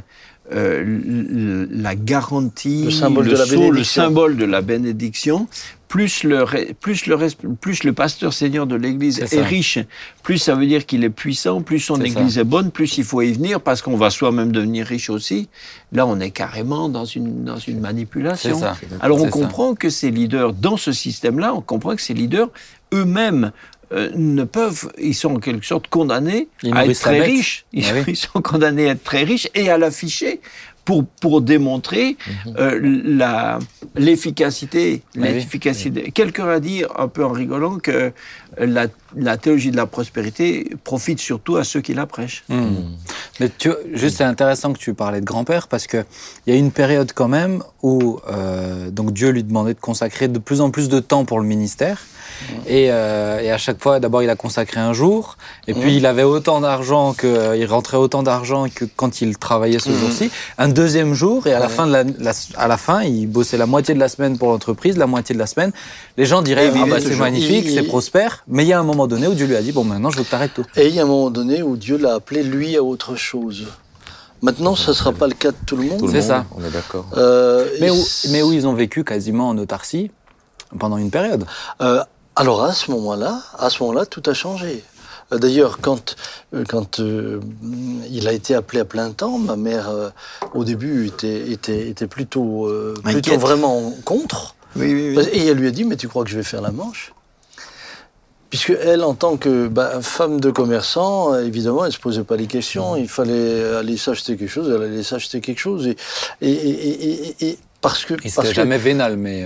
euh, la garantie, Le symbole de la le bénédiction. symbole de la bénédiction, plus le, plus le, plus le pasteur seigneur de l'Église est, riche, plus ça veut dire qu'il est puissant, plus son Église ça. est bonne, plus il faut y venir parce qu'on va soi-même devenir riche aussi. Là, on est carrément dans une, dans une manipulation. Ça. Alors on ça. comprend que ces leaders, dans ce système-là, on comprend que ces leaders eux-mêmes euh, ne peuvent, ils sont en quelque sorte condamnés Ils à être très riches. Ils, Ah oui. ils sont condamnés à être très riches et à l'afficher pour, pour démontrer Mhm. euh, la l'efficacité. Ah oui. l'efficacité. Quelqu'un a dit, un peu en rigolant, que la, la théologie de la prospérité profite surtout à ceux qui la prêchent. Hmm. Mais tu juste c'est intéressant que tu parlais de grand-père parce que il y a une période quand même où euh, donc Dieu lui demandait de consacrer de plus en plus de temps pour le ministère et, euh, et à chaque fois d'abord il a consacré un jour et puis il avait autant d'argent que il rentrait autant d'argent que quand il travaillait ce jour-ci un deuxième jour et à la fin de la, la- à la fin il bossait la moitié de la semaine pour l'entreprise la moitié de la semaine les gens diraient ah bah, c'est magnifique Il- c'est prospère mais il y a un moment donné où Dieu lui a dit bon maintenant je veux que t'arrêtes tout Et il y a un moment donné où Dieu l'a appelé lui à autre chose. Maintenant, ça ne sera pas le cas de tout le monde. Tout le C'est monde, ça. on est d'accord. Euh, Mais mais où ils ont vécu quasiment en autarcie pendant une période. Euh, alors à ce moment-là, à ce moment-là, tout a changé. Euh, D'ailleurs, quand euh, quand euh, il a été appelé à plein temps, ma mère euh, au début était était, était plutôt euh, plutôt vraiment contre. Oui, oui, Parce- Et elle lui a dit, mais tu crois que je vais faire la manche? Puisque elle, en tant que bah, femme de commerçant, évidemment, elle se posait pas les questions. Il fallait aller s'acheter quelque chose, elle allait s'acheter quelque chose. Et, et, et, parce que, Et parce que jamais vénal, mais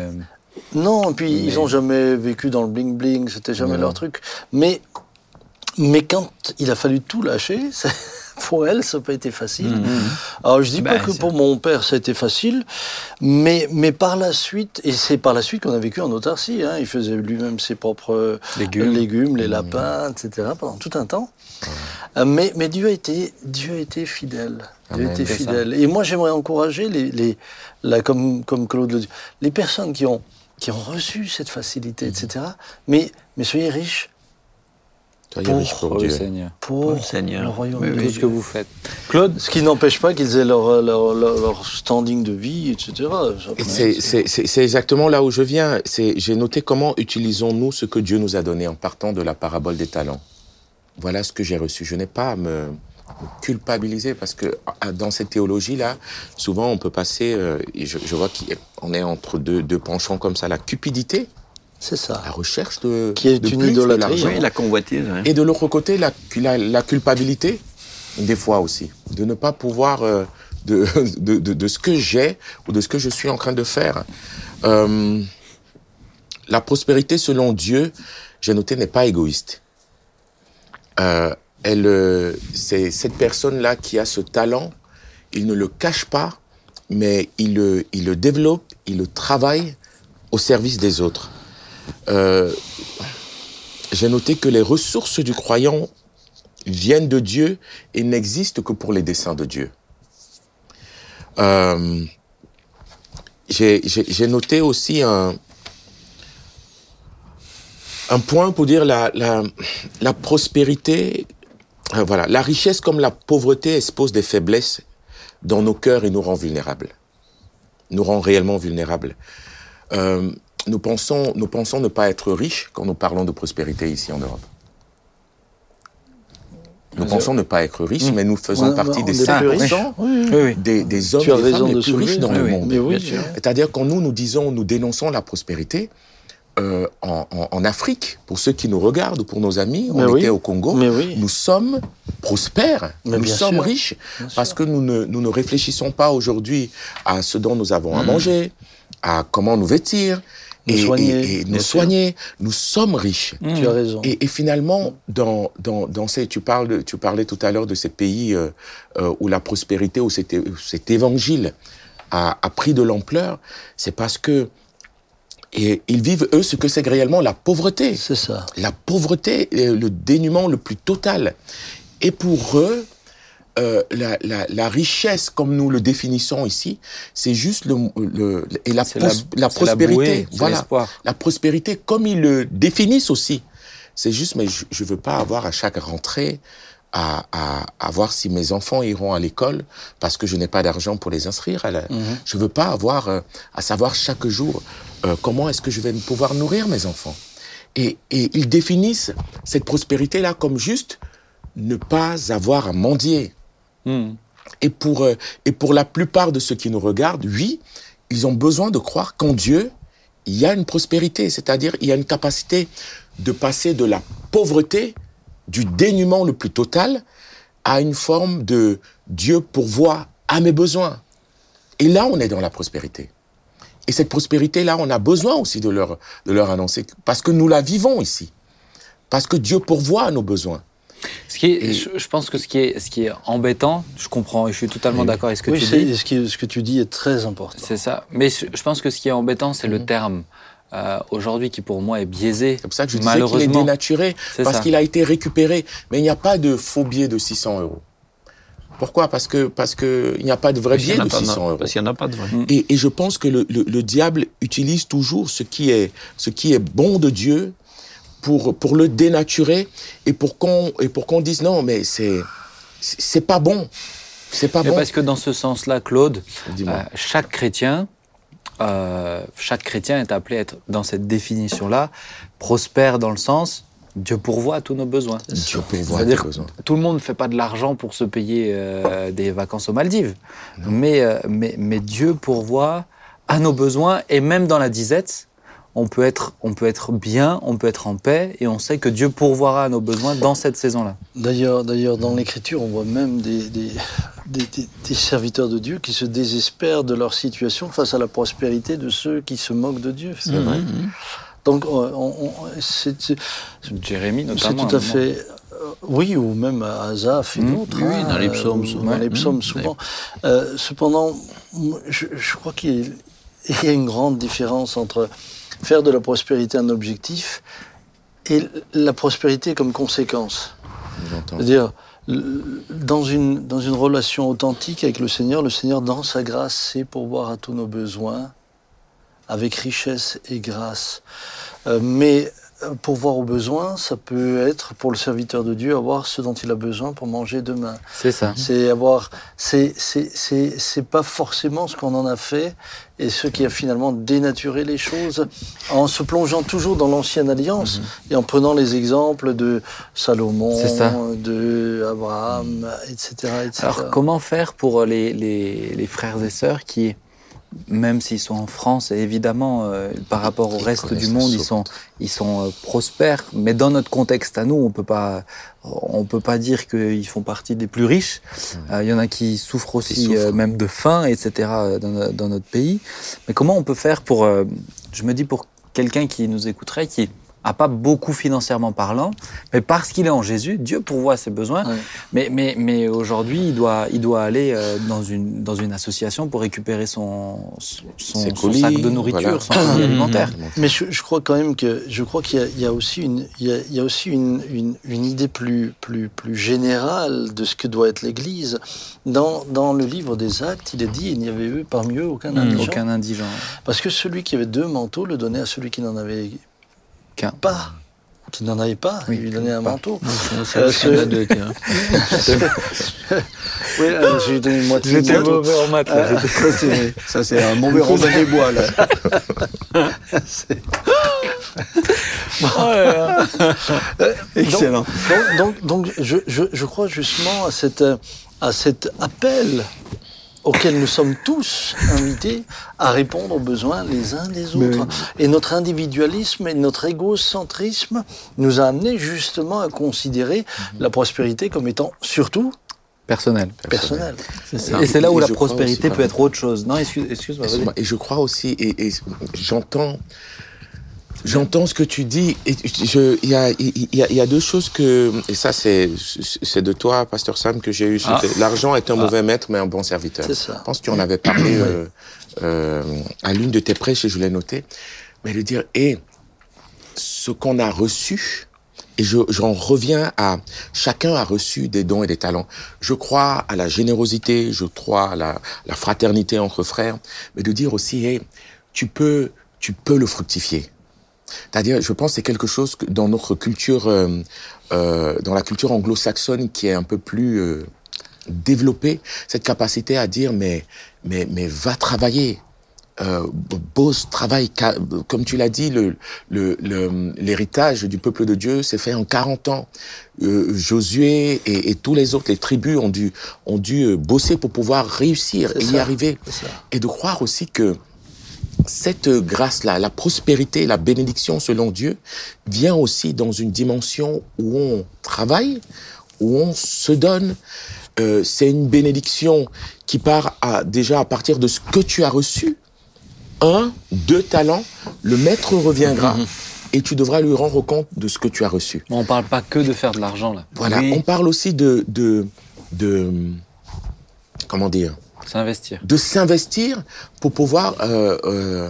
non, et puis Mais- ils ont jamais vécu dans le bling bling, c'était jamais Mais leur truc. Mais mais quand il a fallu tout lâcher, pour elle, ça n'a pas été facile. Mm. Alors je dis pas Ben, que c'est- pour mon père ça a été facile, mais mais par la suite, et c'est par la suite qu'on a vécu en autarcie. Hein, il faisait lui-même ses propres euh, légumes. légumes, les lapins, etc. pendant tout un temps. Euh, Mais, mais Dieu a été, Dieu a été fidèle. Dieu a été ça. fidèle. Et moi, j'aimerais encourager les, comme, comme Claude le dit, les personnes qui ont, qui ont reçu cette facilité, etc. Mais, mais soyez riches Soyez pour- riches pour pour le Dieu. Seigneur. pour le Seigneur. le royaume Oui, de. Tout Dieu. ce que vous faites. Claude Ce qui n'empêche pas qu'ils aient leur, leur, leur, leur standing de vie, etc. C'est exactement là où je viens. J'ai noté comment utilisons-nous ce que Dieu nous a donné en partant de la parabole des talents. Voilà ce que j'ai reçu. Je n'ai pas à me culpabiliser parce que à- dans cette théologie-là, souvent on peut passer, euh, et je, je vois qu'on est entre deux, deux penchants comme ça, la cupidité, C'est ça. la recherche de, Qui est de une plus, de idolâtrie, l'argent. Oui, la convoitise. Et de l'autre côté, la, la, la culpabilité, des fois aussi, de ne pas pouvoir euh, de, de, de, de ce que j'ai ou de ce que je suis en train de faire. Euh, la prospérité, selon Dieu, j'ai noté, n'est pas égoïste. Euh, elle, euh, c'est cette personne-là qui a ce talent, il ne le cache pas, mais il le, il le développe, il le travaille au service des autres. Euh, j'ai noté que les ressources du croyant viennent de Dieu et n'existent que pour les desseins de Dieu. Euh, j'ai noté aussi un, un point pour dire la, la, prospérité, euh, voilà, la richesse comme la pauvreté expose des faiblesses dans nos cœurs et nous rend vulnérables, nous rend réellement vulnérables. Euh, nous pensons, nous pensons ne pas être riches quand nous parlons de prospérité ici en Europe. Nous pensons ne pas être riches, mais nous faisons On- partie des est 5% plus riches. Oui, oui. Oui, oui. des, des hommes et des femmes les plus riches dans Oui, le monde. C'est-à-dire quand nous, nous disons, nous dénonçons la prospérité, euh, en, en- en Afrique, pour ceux qui nous regardent, ou pour nos amis, on oui. était au Congo, oui. nous sommes prospères, Mais nous sommes sûr. riches, sûr. parce que nous ne, nous ne réfléchissons pas aujourd'hui à ce dont nous avons à Mm. manger, à comment nous vêtir, Nous et, soigner, et- et nous soigner. Nous sommes riches. Tu as raison. Et, et finalement, dans, dans, dans ces, tu, parles de- tu parlais tout à l'heure de ces pays euh, euh, où la prospérité, où cet, où cet évangile a, a pris de l'ampleur, c'est parce que Et ils vivent, eux, ce que c'est réellement la pauvreté. C'est ça. La pauvreté, le dénuement le plus total. Et pour eux, euh, la, la, la, richesse, comme nous le définissons ici, c'est juste le, le, et la, la, prospérité. voilà, la prospérité, comme ils le définissent aussi. C'est juste, mais je ne veux pas avoir à chaque rentrée à, à, à, voir si mes enfants iront à l'école parce que je n'ai pas d'argent pour les inscrire. À la, mhm. Je veux pas avoir euh, à savoir chaque jour euh, comment est-ce que je vais pouvoir nourrir mes enfants? Et, et ils définissent cette prospérité-là comme juste ne pas avoir à mendier. Hmm. Et, pour, euh, et pour la plupart de ceux qui nous regardent, oui, ils ont besoin de croire qu'en Dieu, il y a une prospérité, c'est-à-dire il y a une capacité de passer de la pauvreté, du dénuement le plus total, à une forme de Dieu pourvoit à mes besoins. Et là, on est dans la prospérité. Et cette prospérité-là, on a besoin aussi de leur, de leur annoncer, parce que nous la vivons ici. Parce que Dieu pourvoit à nos besoins. Ce qui est, je, pense que ce qui est, ce qui est embêtant, je comprends et je suis totalement d'accord avec ce que tu dis. Ce, ce que tu dis est très important. C'est ça. Mais je pense que ce qui est embêtant, c'est le mhm. terme. Euh, aujourd'hui qui pour moi est biaisé. C'est pour ça que je disais qu'il est dénaturé, parce qu'il a été récupéré. Mais il n'y a pas de faux billet de 600 euros. Pourquoi? Parce que parce que il n'y a pas de vrai billet de 600 euros. Parce qu'il n'y en a pas de vrai. Et, et, je pense que le, le, le, diable utilise toujours ce qui est ce qui est bon de Dieu pour, pour le dénaturer et pour qu'on et pour qu'on dise non mais c'est c'est pas bon. C'est pas bon. parce que dans ce sens-là Claude euh, chaque chrétien euh, chaque chrétien est appelé à être dans cette définition-là prospère dans le sens Dieu pourvoit à tous nos besoins. Dieu pourvoit à tous besoins. Tout le monde ne fait pas de l'argent pour se payer euh, des vacances aux Maldives, mais, mais, mais Dieu pourvoit à nos besoins et même dans la disette, on peut être, on peut être bien, on peut être en paix, et on sait que Dieu pourvoira à nos besoins dans cette saison-là. D'ailleurs, d'ailleurs, dans l'Écriture, on voit même des, des, serviteurs de Dieu qui se désespèrent de leur situation face à la prospérité de ceux qui se moquent de Dieu. C'est vrai. Mhm. Donc, c'est, Jérémie notamment. C'est tout à fait. Euh, oui, ou même Azaf et d'autres. Oui, dans les psaumes, euh, souvent. Dans les psaumes, souvent. Euh, cependant, je, je crois qu'il y a une grande différence entre faire de la prospérité un objectif et la prospérité comme conséquence. C'est-à-dire, dans une, dans une relation authentique avec le Seigneur, le Seigneur, dans sa grâce, sait pourvoir à tous nos besoins, avec richesse et grâce. Euh, mais pour voir aux besoins, ça peut être pour le serviteur de Dieu avoir ce dont il a besoin pour manger demain. C'est ça. C'est avoir, c'est c'est pas forcément ce qu'on en a fait et ce qui a finalement dénaturé les choses en se plongeant toujours dans l'ancienne alliance mhm. et en prenant les exemples de Salomon, de Abraham, etc., etc., Alors comment faire pour les, les, les frères et sœurs qui même s'ils sont en France, et évidemment, euh, par rapport au reste du monde, ils sont, ils sont euh, prospères. Mais dans notre contexte à nous, on peut pas, on peut pas dire qu'ils font partie des plus riches. Euh, il y en a qui souffrent aussi, même de faim, etc. Dans, dans, notre pays. Mais comment on peut faire pour, je me dis pour quelqu'un qui nous écouterait, qui a pas beaucoup financièrement parlant, mais parce qu'il est en Jésus, Dieu pourvoit ses besoins. Mais, mais, mais aujourd'hui, il doit, il doit aller euh, dans, une, dans une association pour récupérer son, son, sac de nourriture, son colis alimentaire. Mais je, je, crois quand même que je crois qu'il y, y, a aussi une, il y a, il y a aussi une, une, une, idée plus, plus, plus générale de ce que doit être l'Église. Dans, dans le livre des Actes, il est dit il n'y avait eu parmi eux aucun indigent. aucun indigent. Parce que celui qui avait deux manteaux le donnait à celui qui n'en avait pas. Qui n'en avait pas, il lui donnait un manteau. C'est euh, ce... oui, je lui donné une moitié J'étais mauvais en maths. Là. Euh, ça, c'est un mauvais rondin des bois, là. Euh, Excellent. Donc, donc, donc je, je, je, crois justement à, cette, à cet appel auquel nous sommes tous invités à répondre aux besoins les uns des autres. Et notre individualisme et notre égocentrisme nous a amené justement à considérer mhm. la prospérité comme étant surtout personnel. Personnel. Et c'est là où la prospérité peut être autre chose. Non, excuse-moi. Excuse et je crois aussi, et, et j'entends J'entends ce que tu dis. Il y a, y, a, deux choses que, et ça c'est c'est de toi, Pasteur Sam, que j'ai eu. Ah. L'argent est un ah. mauvais maître, mais un bon serviteur. Ça. Je pense que tu en avais parlé euh, euh, à l'une de tes prêches et je l'ai noté. mais de dire, et ce qu'on a reçu, et je, j'en reviens à chacun a reçu des dons et des talents. Je crois à la générosité, je crois à la, la fraternité entre frères, mais de dire aussi, hey, tu peux, tu peux le fructifier. C'est-à-dire, je pense que c'est quelque chose que dans notre culture, euh, euh, dans la culture anglo-saxonne qui est un peu plus euh, développée, cette capacité à dire, mais, mais, mais va travailler, bosse, travaille, comme tu l'as dit, le, le, le- l'héritage du peuple de Dieu s'est fait en 40 ans. Josué et, et tous les autres, les tribus ont dû, ont dû bosser pour pouvoir réussir et y ça. arriver. Et de croire aussi que cette grâce-là, la prospérité, la bénédiction selon Dieu, vient aussi dans une dimension où on travaille, où on se donne. Euh, c'est une bénédiction qui part à, déjà à partir de ce que tu as reçu. Un, deux talents, le maître reviendra et tu devras lui rendre compte de ce que tu as reçu. On parle pas que de faire de l'argent là. Voilà, Oui. on parle aussi de, de, de, comment dire, S'investir. de s'investir pour pouvoir euh, euh,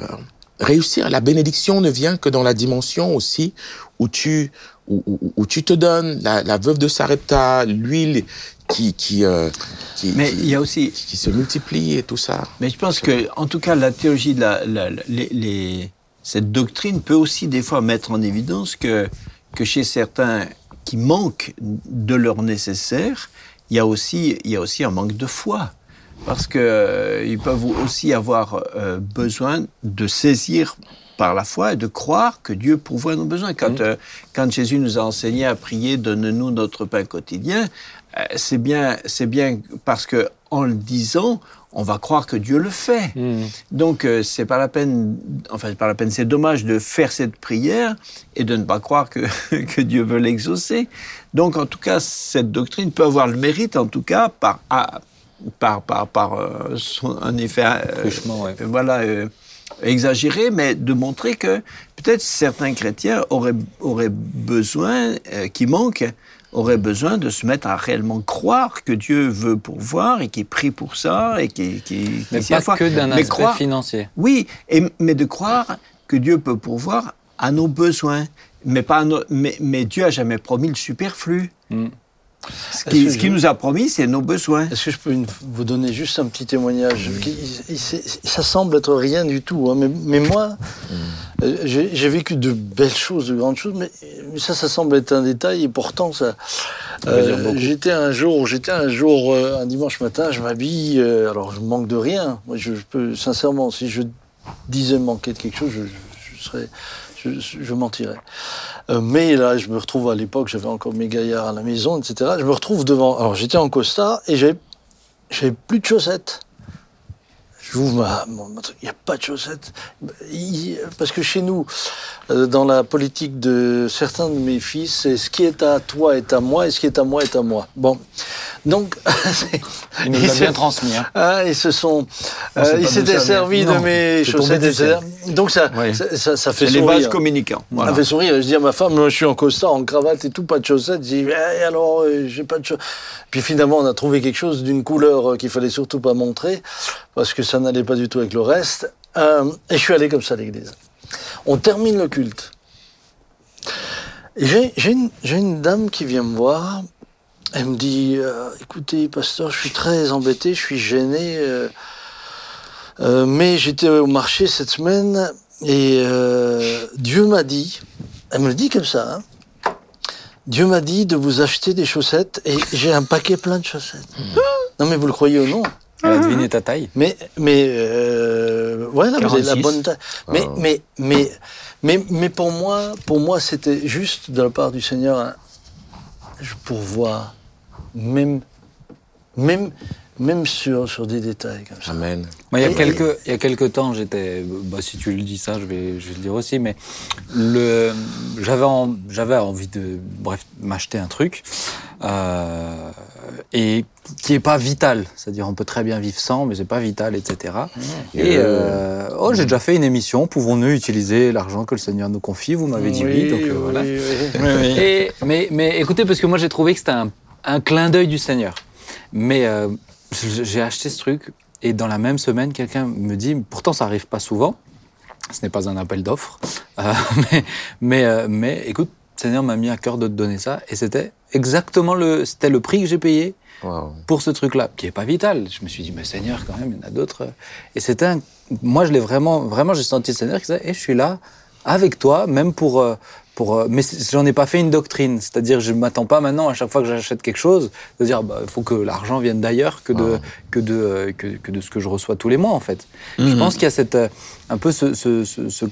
réussir. La bénédiction ne vient que dans la dimension aussi où tu où, où- où tu te donnes. La, la veuve de Sarepta, l'huile qui qui, euh, qui, Mais qui- il y a aussi, qui se multiplie et tout ça. mais je pense que, en tout cas, la théologie de la, la- la- les, les- cette doctrine peut aussi des fois mettre en évidence que que chez certains qui manquent de leur nécessaire, il y a aussi il y a aussi un manque de foi. Parce que euh, peuvent aussi avoir euh, besoin de saisir par la foi et de croire que Dieu pourvoit nos besoins. Quand, euh, quand Jésus nous a enseigné à prier, donne-nous notre pain quotidien, euh, c'est bien, c'est bien parce que en le disant, on va croire que Dieu le fait. Donc euh, c'est pas la peine, enfin c'est pas la peine, c'est dommage de faire cette prière et de ne pas croire que, que Dieu veut l'exaucer. Donc en tout cas, cette doctrine peut avoir le mérite, en tout cas, par, à- par, par, par euh, son- un effet euh, ouais. voilà, euh, exagéré, mais de montrer que peut-être certains chrétiens auraient, auraient besoin, qui manquent, auraient besoin de se mettre à réellement croire que Dieu veut pourvoir et qui prie pour ça et qui, qui, qui Mais pas que d'un aspect croire- financier. oui, et, mais de croire que Dieu peut pourvoir à nos besoins. Mais, pas à nos- mais, mais Dieu a jamais promis le superflu. Mm. Ce qui, que ce qui je- nous a promis, c'est nos besoins. Est-ce que je peux une- vous donner juste un petit témoignage il- Ça semble être rien du tout, hein, mais, mais moi, euh, j'ai vécu de belles choses, de grandes choses, mais, mais ça, ça semble être un détail, et pourtant, ça. euh, j'étais un jour, j'étais un jour, euh, un dimanche matin, je m'habille, euh, alors je manque de rien. Moi, je, je peux, sincèrement, si je disais manquer de quelque chose, je serais, je, mentirais. Euh, mais là, je me retrouve à l'époque, j'avais encore mes gaillards à la maison, etc. Je me retrouve devant. Alors, j'étais en costard et j'avais plus de chaussettes. J'ouvre ma, mon- truc, il n'y a pas de chaussettes. Il- parce que chez nous, euh, dans la politique de certains de mes fils, c'est ce qui est à toi est à moi et ce qui est à moi est à moi. Bon. Donc, nous ils se- bien transmis. Hein. ah, ils se sont, On euh, ils s'étaient servis de Non, mes chaussettes, etc. Donc ça, Oui. ça, ça, ça fait les sourire. vases communicants. Voilà. Ça fait sourire. Je dis à ma femme, moi, je suis en costard, en cravate et tout, pas de chaussettes. Je dis, Eh, alors, euh, j'ai pas de chaussettes. Puis finalement, on a trouvé quelque chose d'une couleur qu'il fallait surtout pas montrer, parce que ça n'allait pas du tout avec le reste. Euh, et je suis allé comme ça à l'église. On termine le culte. J'ai une, une dame qui vient me voir. Elle me dit, euh, écoutez, pasteur, je suis très embêté, je suis gêné. euh, mais j'étais au marché cette semaine et Dieu m'a dit, elle me le dit comme ça, hein, Dieu m'a dit de vous acheter des chaussettes et j'ai un paquet plein de chaussettes. Non mais vous le croyez ou non? Elle a deviné ta taille. Mais mais euh, voilà, vous avez la 46. bonne taille. Mais Ah. mais mais mais mais pour moi pour moi c'était juste de la part du Seigneur un- je pourvois même même même sur sur des détails comme ça. Amen. Moi, il y a Et- quelques, il y a quelques temps, j'étais, bah, si tu le dis ça, je vais, je vais le dire aussi, mais le, j'avais, en- j'avais envie de, bref, m'acheter un truc, euh, et qui est pas vital. C'est-à-dire, on peut très bien vivre sans, mais c'est pas vital, etc. Et, euh, oh, j'ai déjà fait une émission. Pouvons-nous utiliser l'argent que le Seigneur nous confie? Vous m'avez dit oui, donc euh, voilà. oui, oui. Et, mais, mais écoutez, parce que moi j'ai trouvé que c'était un, un clin d'œil du Seigneur. Mais euh, j'ai acheté ce truc et dans la même semaine, quelqu'un me dit, pourtant ça arrive pas souvent, Ce n'est pas un appel d'offres. Euh, mais, mais, euh, mais écoute, Seigneur m'a mis à cœur de te donner ça. Et c'était exactement le, c'était le prix que j'ai payé pour ce truc-là, qui est pas vital. Je me suis dit, mais Seigneur, quand même, il y en a d'autres. Et c'était un... Moi, je l'ai vraiment, vraiment, j'ai senti le Seigneur qui disait, et je suis là avec toi, même pour. Pour euh, mais j'en ai pas fait une doctrine, c'est-à-dire je m'attends pas maintenant à chaque fois que j'achète quelque chose de dire bah il faut que l'argent vienne d'ailleurs que de que de euh, que, que de ce que je reçois tous les mois en fait. Je pense qu'il y a cette euh, un peu ce ce, ce, ce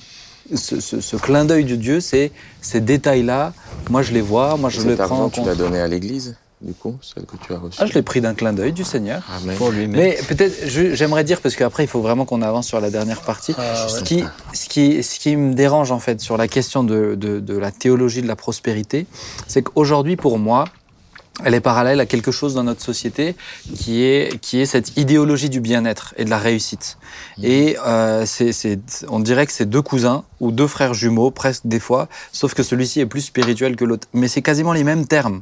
ce, clin d'œil de Dieu, c'est ces détails-là. Moi, je les vois, moi, je Cet les prends argent, en tu l'as donné à l'église, du coup, celle que tu as reçue Ah, je l'ai pris d'un clin d'œil du Seigneur. Amen. Pour lui-même. Mais peut-être, j'aimerais dire, parce qu'après, il faut vraiment qu'on avance sur la dernière partie. Ah, ce, ouais. qui, ce, qui, ce qui me dérange, en fait, sur la question de, de, de la théologie de la prospérité, c'est qu'aujourd'hui, pour moi, elle est parallèle à quelque chose dans notre société qui est, qui est cette idéologie du bien-être et de la réussite. Et euh, c'est, c'est, on dirait que c'est deux cousins ou deux frères jumeaux, presque des fois, sauf que celui-ci est plus spirituel que l'autre. Mais c'est quasiment les mêmes termes.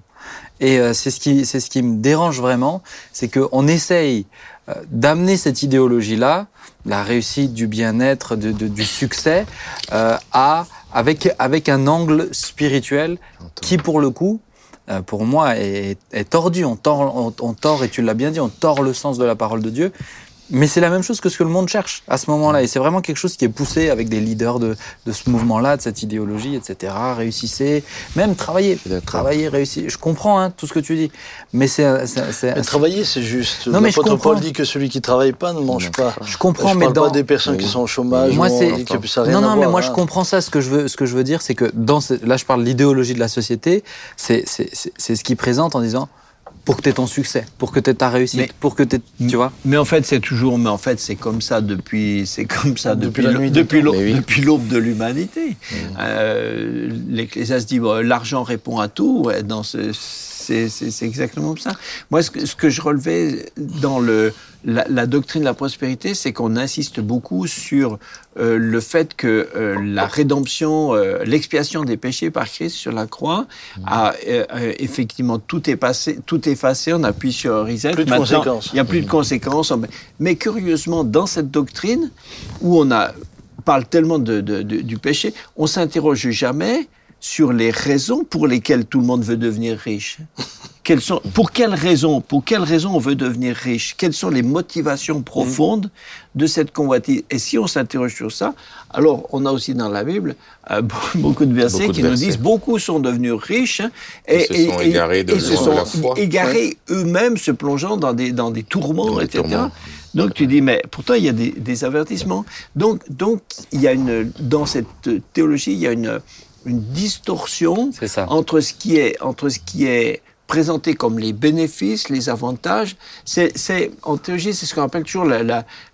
Et euh, c'est ce qui, c'est ce qui me dérange vraiment, c'est qu'on essaye euh, d'amener cette idéologie-là, la réussite, du bien-être, de, de- du succès, euh, à avec avec un angle spirituel qui, pour le coup, euh, pour moi, est, est tordu. On tord, on, on tord, et tu l'as bien dit, on tord le sens de la parole de Dieu. Mais c'est la même chose que ce que le monde cherche à ce moment-là. Et c'est vraiment quelque chose qui est poussé avec des leaders de, de ce mouvement-là, de cette idéologie, etc. Réussissez, même travailler, travailler, réussir. Je comprends hein, tout ce que tu dis, mais c'est, c'est, c'est- Mais travailler, c'est juste. Non, mais je comprends. Paul dit que celui qui travaille pas ne mange pas. je comprends, je mais parle dans pas des personnes qui sont au chômage. Moi, c'est- non, non, mais voir, moi hein. je comprends ça. Ce que je veux, ce que je veux dire, c'est que dans ce- là, je parle de l'idéologie de la société. C'est, c'est, c'est- c'est ce qui présente en disant pour que tu aies ton succès, pour que tu aies ta réussite, Mais- pour que tu tu vois. Mais en fait, c'est toujours, mais en fait, c'est comme ça depuis, c'est comme ça Depuis depuis, la l'aube- oui. de l'humanité. Euh, L'Ecclésiaste dit, bon, l'argent répond à tout. Ouais, dans ce, c'est, exactement ça. Moi, ce que, ce que je relevais dans le, la, la doctrine de la prospérité, c'est qu'on insiste beaucoup sur euh, le fait que euh, la rédemption, euh, l'expiation des péchés par Christ sur la croix a effectivement tout effacé, tout effacé. On appuie sur reset. Plus de conséquences. Il n'y a plus de conséquences. Mais curieusement, dans cette doctrine où on a parle tellement de, de- de- du péché, on s'interroge jamais sur les raisons pour lesquelles tout le monde veut devenir riche. Quelles sont, pour quelles raisons, pour quelles raisons on veut devenir riche? Quelles sont les motivations profondes de cette convoitise? Et si on s'interroge sur ça, alors on a aussi dans la Bible euh, beaucoup de versets Beaucoup de qui nous disent beaucoup sont devenus riches Ils se sont égarés de et se sont égarés eux-mêmes, se plongeant dans des, dans des tourments, Dans des etc. tourments. Donc tu dis, mais pourtant il y a des, des avertissements. Donc, donc il y a une, dans cette théologie, il y a une, une distorsion ça. entre ce qui est, entre ce qui est présenté comme les bénéfices, les avantages. C'est, c'est, en théologie, c'est ce qu'on appelle toujours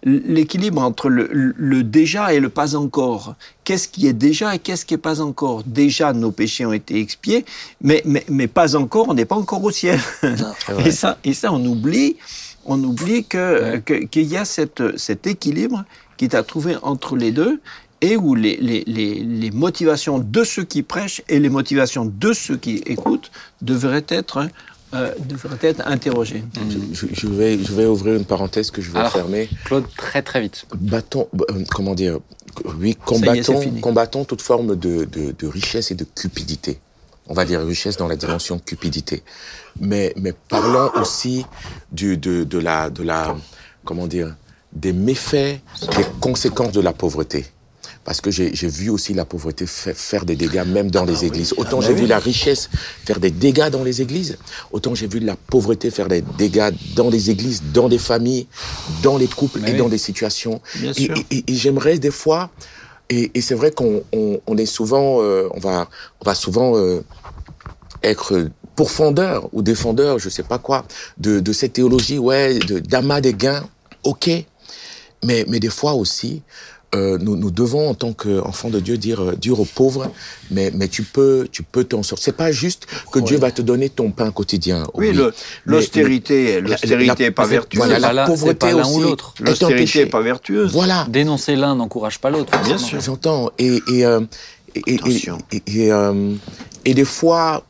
l'équilibre entre le, le déjà et le pas encore. Qu'est-ce qui est déjà et qu'est-ce qui est pas encore? Déjà, nos péchés ont été expiés, mais, mais, mais pas encore, on n'est pas encore au ciel. et, ça, et ça, on oublie, on oublie que, que- qu'il y a cette, cet équilibre qui est à trouver entre les deux et où les, les, les, les motivations de ceux qui prêchent et les motivations de ceux qui écoutent devraient être, hein, euh, devraient être interrogées. Je, je vais, je vais ouvrir une parenthèse que je vais Alors. fermer. Claude, très très vite. Battons, euh, comment dire, oui, est, combattons, combattons toute forme de, de, de richesse et de cupidité. On va dire richesse dans la dimension cupidité. Mais, mais parlons aussi du, de, de la, de la, comment dire, des méfaits, des conséquences de la pauvreté. Parce que j'ai vu aussi la pauvreté fa- faire des dégâts même dans les églises. Autant j'ai vu la richesse faire des dégâts dans les églises, autant j'ai vu la pauvreté faire des dégâts dans les églises, dans les familles, dans les couples Mais et oui. dans des situations. Bien Et-. Et, et- et j'aimerais des fois, et, et c'est vrai qu'on on, on est souvent, euh, on va, on va souvent euh, être pourfendeur ou défendeur, je sais pas quoi, de, de cette théologie, ouais, de d'amas des gains, ok, mais mais des fois aussi. Euh, nous, nous devons, en tant qu'enfants de Dieu, dire, euh, dire aux pauvres, mais, mais tu peux, tu peux t'en sortir. C'est pas juste que Dieu va te donner ton pain quotidien. Oui, l'austérité, la- l'austérité la- n'est pas vertueuse. Voilà, la c'est pauvreté pas l'un ou aussi L'austérité n'est pas vertueuse. Voilà. Dénoncer l'un n'encourage pas l'autre. Bien sûr. J'entends. Et, et, euh, et, et, et, euh, et des fois,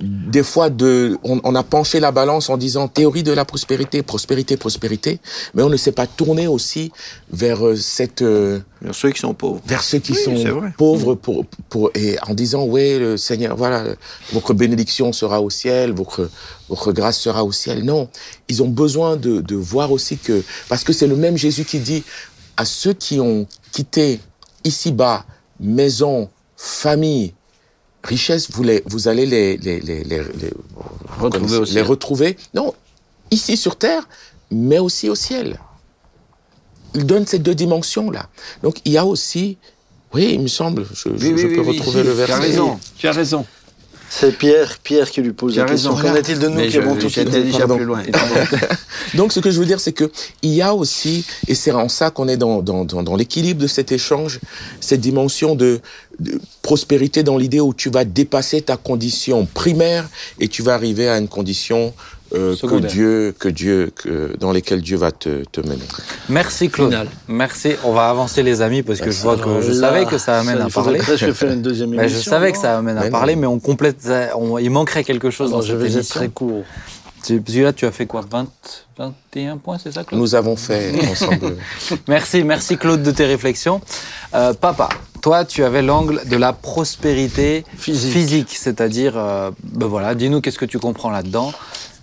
des fois, de, on, on, a penché la balance en disant théorie de la prospérité, prospérité, prospérité, mais on ne s'est pas tourné aussi vers euh, cette euh, vers ceux qui sont pauvres, vers ceux qui sont pauvres pour pour et en disant ouais le Seigneur voilà votre bénédiction sera au ciel, votre votre grâce sera au ciel. Non, ils ont besoin de de voir aussi que parce que c'est le même Jésus qui dit à ceux qui ont quitté ici-bas maison, famille, richesse, vous, les, vous allez les, les, les, les, retrouver, les retrouver, non, ici sur terre, mais aussi au ciel. Il donne ces deux dimensions-là. Donc il y a aussi, oui, il me semble, je, oui, je, oui, je peux oui, retrouver le verset. Tu as raison, tu as raison. C'est Pierre, Pierre qui lui pose la question. Qu'en est-il de nous Mais qui avons tout quitté déjà plus loin. Donc, ce que je veux dire, c'est que il y a aussi, et c'est en ça qu'on est dans, dans, dans, dans l'équilibre de cet échange, cette dimension de, de prospérité dans l'idée où tu vas dépasser ta condition primaire et tu vas arriver à une condition euh, que Dieu, que Dieu, que, dans lesquelles Dieu va te, te mener. Merci Claude. Final. Merci. On va avancer les amis parce que je vois que je là, savais que ça amène ça, à parler. Je faire une deuxième émission. Mais je savais que ça amène à Mais parler, non. mais on complète. On, il manquerait quelque chose Alors, dans je cette vais être très court. Celui-là, tu as fait quoi 20, 21 points, c'est ça Claude? Nous avons fait ensemble. Merci, merci Claude de tes réflexions. Euh, papa, toi, tu avais l'angle de la prospérité Physique. physique, c'est-à-dire, euh, ben voilà, dis-nous qu'est-ce que tu comprends là-dedans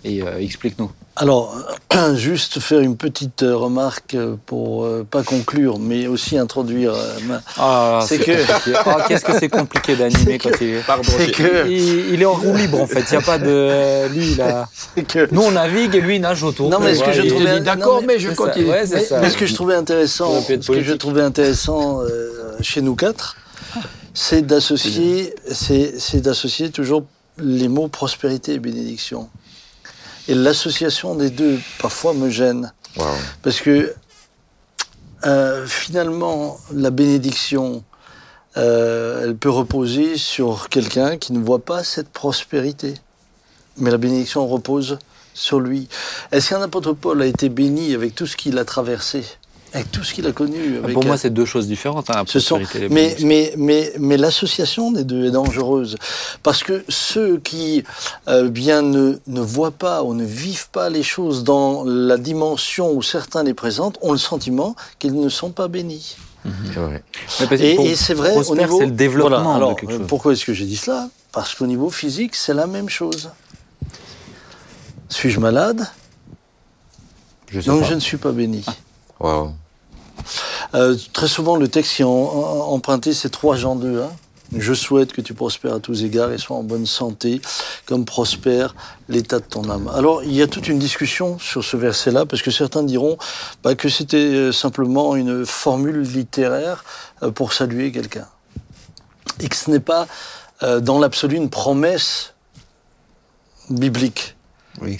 et euh, explique-nous. Alors, juste faire une petite euh, remarque pour euh, pas conclure, mais aussi introduire. euh, ma- Ah, C'est que- compliqué. Ah, qu'est-ce que c'est compliqué d'animer quand il. Pardon, que, Il, il est en roue libre en fait. Il y a pas de lui là. que Nous on navigue et lui il nage autour. Non, mais ce que je trouvais- d'accord, mais mais je continue. Ouais, Mais, ce que je trouvais intéressant, ce que je trouvais intéressant euh, chez nous quatre, c'est d'associer, c'est d'associer toujours les mots prospérité et bénédiction. Et l'association des deux parfois me gêne Wow. parce que euh, finalement la bénédiction, euh, elle peut reposer sur quelqu'un qui ne voit pas cette prospérité, mais la bénédiction repose sur lui. Est-ce qu'un apôtre Paul a été béni avec tout ce qu'il a traversé, avec tout ce qu'il a connu avec Pour moi c'est deux choses différentes. Hein, ce sont, mais, bénédiction. mais, mais, mais l'association des deux est dangereuse. Parce que ceux qui euh, bien ne, ne voient pas ou ne vivent pas les choses dans la dimension où certains les présentent ont le sentiment qu'ils ne sont pas bénis. C'est vrai. Que Et, c'est vrai, au niveau. c'est le développement Voilà, alors, de quelque chose. Pourquoi est-ce que j'ai dit cela? Parce qu'au niveau physique, c'est la même chose. Suis-je malade? Je sais Donc pas. je ne suis pas béni. Wow. Euh, très souvent, le texte qui est emprunté, c'est 3 Jean 2. hein. Je souhaite que tu prospères à tous égards et sois en bonne santé, comme prospère l'état de ton âme. Alors, il y a toute une discussion sur ce verset-là, parce que certains diront bah, que c'était euh, simplement une formule littéraire euh, pour saluer quelqu'un. Et que ce n'est pas, dans l'absolu, une promesse biblique. Oui.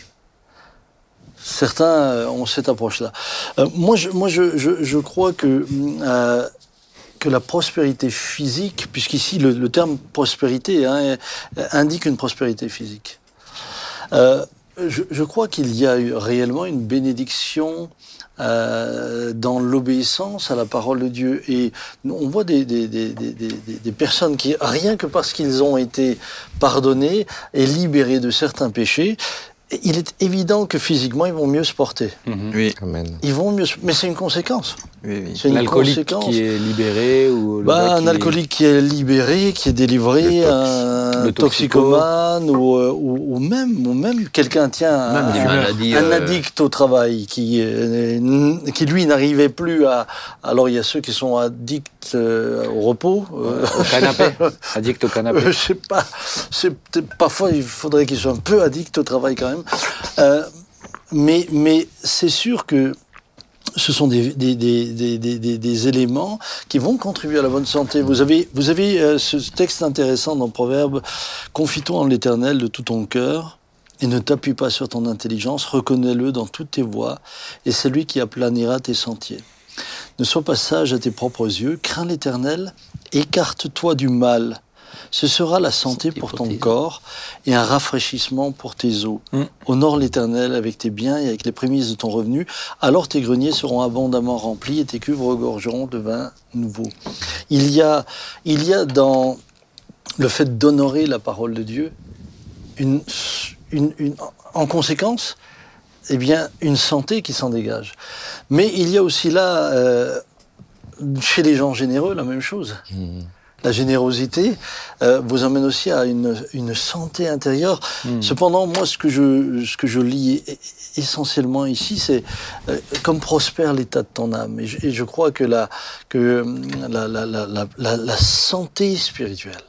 Certains euh, ont cette approche-là. Euh, moi, je, moi je, crois que, euh, que la prospérité physique, puisqu'ici le, terme prospérité hein, indique une prospérité physique, je, crois qu'il y a eu réellement une bénédiction dans l'obéissance à la parole de Dieu. Et on voit des, des, des personnes qui, rien que parce qu'ils ont été pardonnés et libérés de certains péchés, il est évident que physiquement, ils vont mieux se porter. Mhm. Oui, Amen. Ils vont mieux se... Mais c'est une conséquence. Oui, oui. C'est une L'alcoolique qui est libéré ou le Bah, un qui- alcoolique qui est libéré, qui est délivré, Le tox. un toxico. toxicomane, ou, euh, ou, ou même, ou même quelqu'un, Même un, maladies, un euh, addict au travail, qui, euh, qui lui n'arrivait plus à... Alors il y a ceux qui sont addicts euh, au repos. euh, au canapé. Addict au canapé. Je sais pas. Parfois il faudrait qu'ils soient un peu addicts au travail quand même. Euh, mais mais c'est sûr que ce sont des, des, des, des, éléments qui vont contribuer à la bonne santé. Vous avez, vous avez euh, ce texte intéressant dans Proverbe Confie-toi en l'Éternel de tout ton cœur et ne t'appuie pas sur ton intelligence, reconnais-le dans toutes tes voies et c'est lui qui aplanira tes sentiers. Ne sois pas sage à tes propres yeux, crains l'Éternel, écarte-toi du mal. Ce sera la santé Santé pour pour ton tes corps et un rafraîchissement pour tes os. Mm. Honore l'Éternel avec tes biens et avec les prémices de ton revenu, alors tes greniers seront abondamment remplis et tes cuves regorgeront de vin nouveau. Il y a, il y a dans le fait d'honorer la parole de Dieu une, une, une- en conséquence, eh bien, une santé qui s'en dégage. Mais il y a aussi là, euh, chez les gens généreux, la même chose. La générosité euh, vous amène aussi à une, une santé intérieure. Cependant, moi, ce que je, ce que je lis e- essentiellement ici, c'est euh, comme prospère l'état de ton âme. Et je, et je crois que, la, que hum, la, la, la- la santé spirituelle,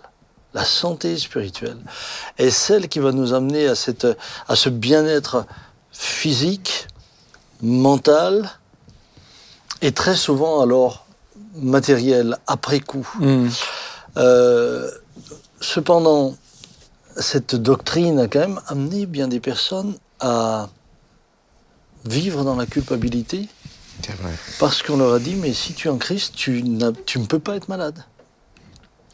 la santé spirituelle est celle qui va nous amener à, cette, à ce bien-être physique, mental, et très souvent alors matériel, après coup. Hmm. Euh, cependant, cette doctrine a quand même amené bien des personnes à vivre dans la culpabilité C'est vrai. parce qu'on leur a dit mais si tu es en Christ, tu, ne peux pas être malade.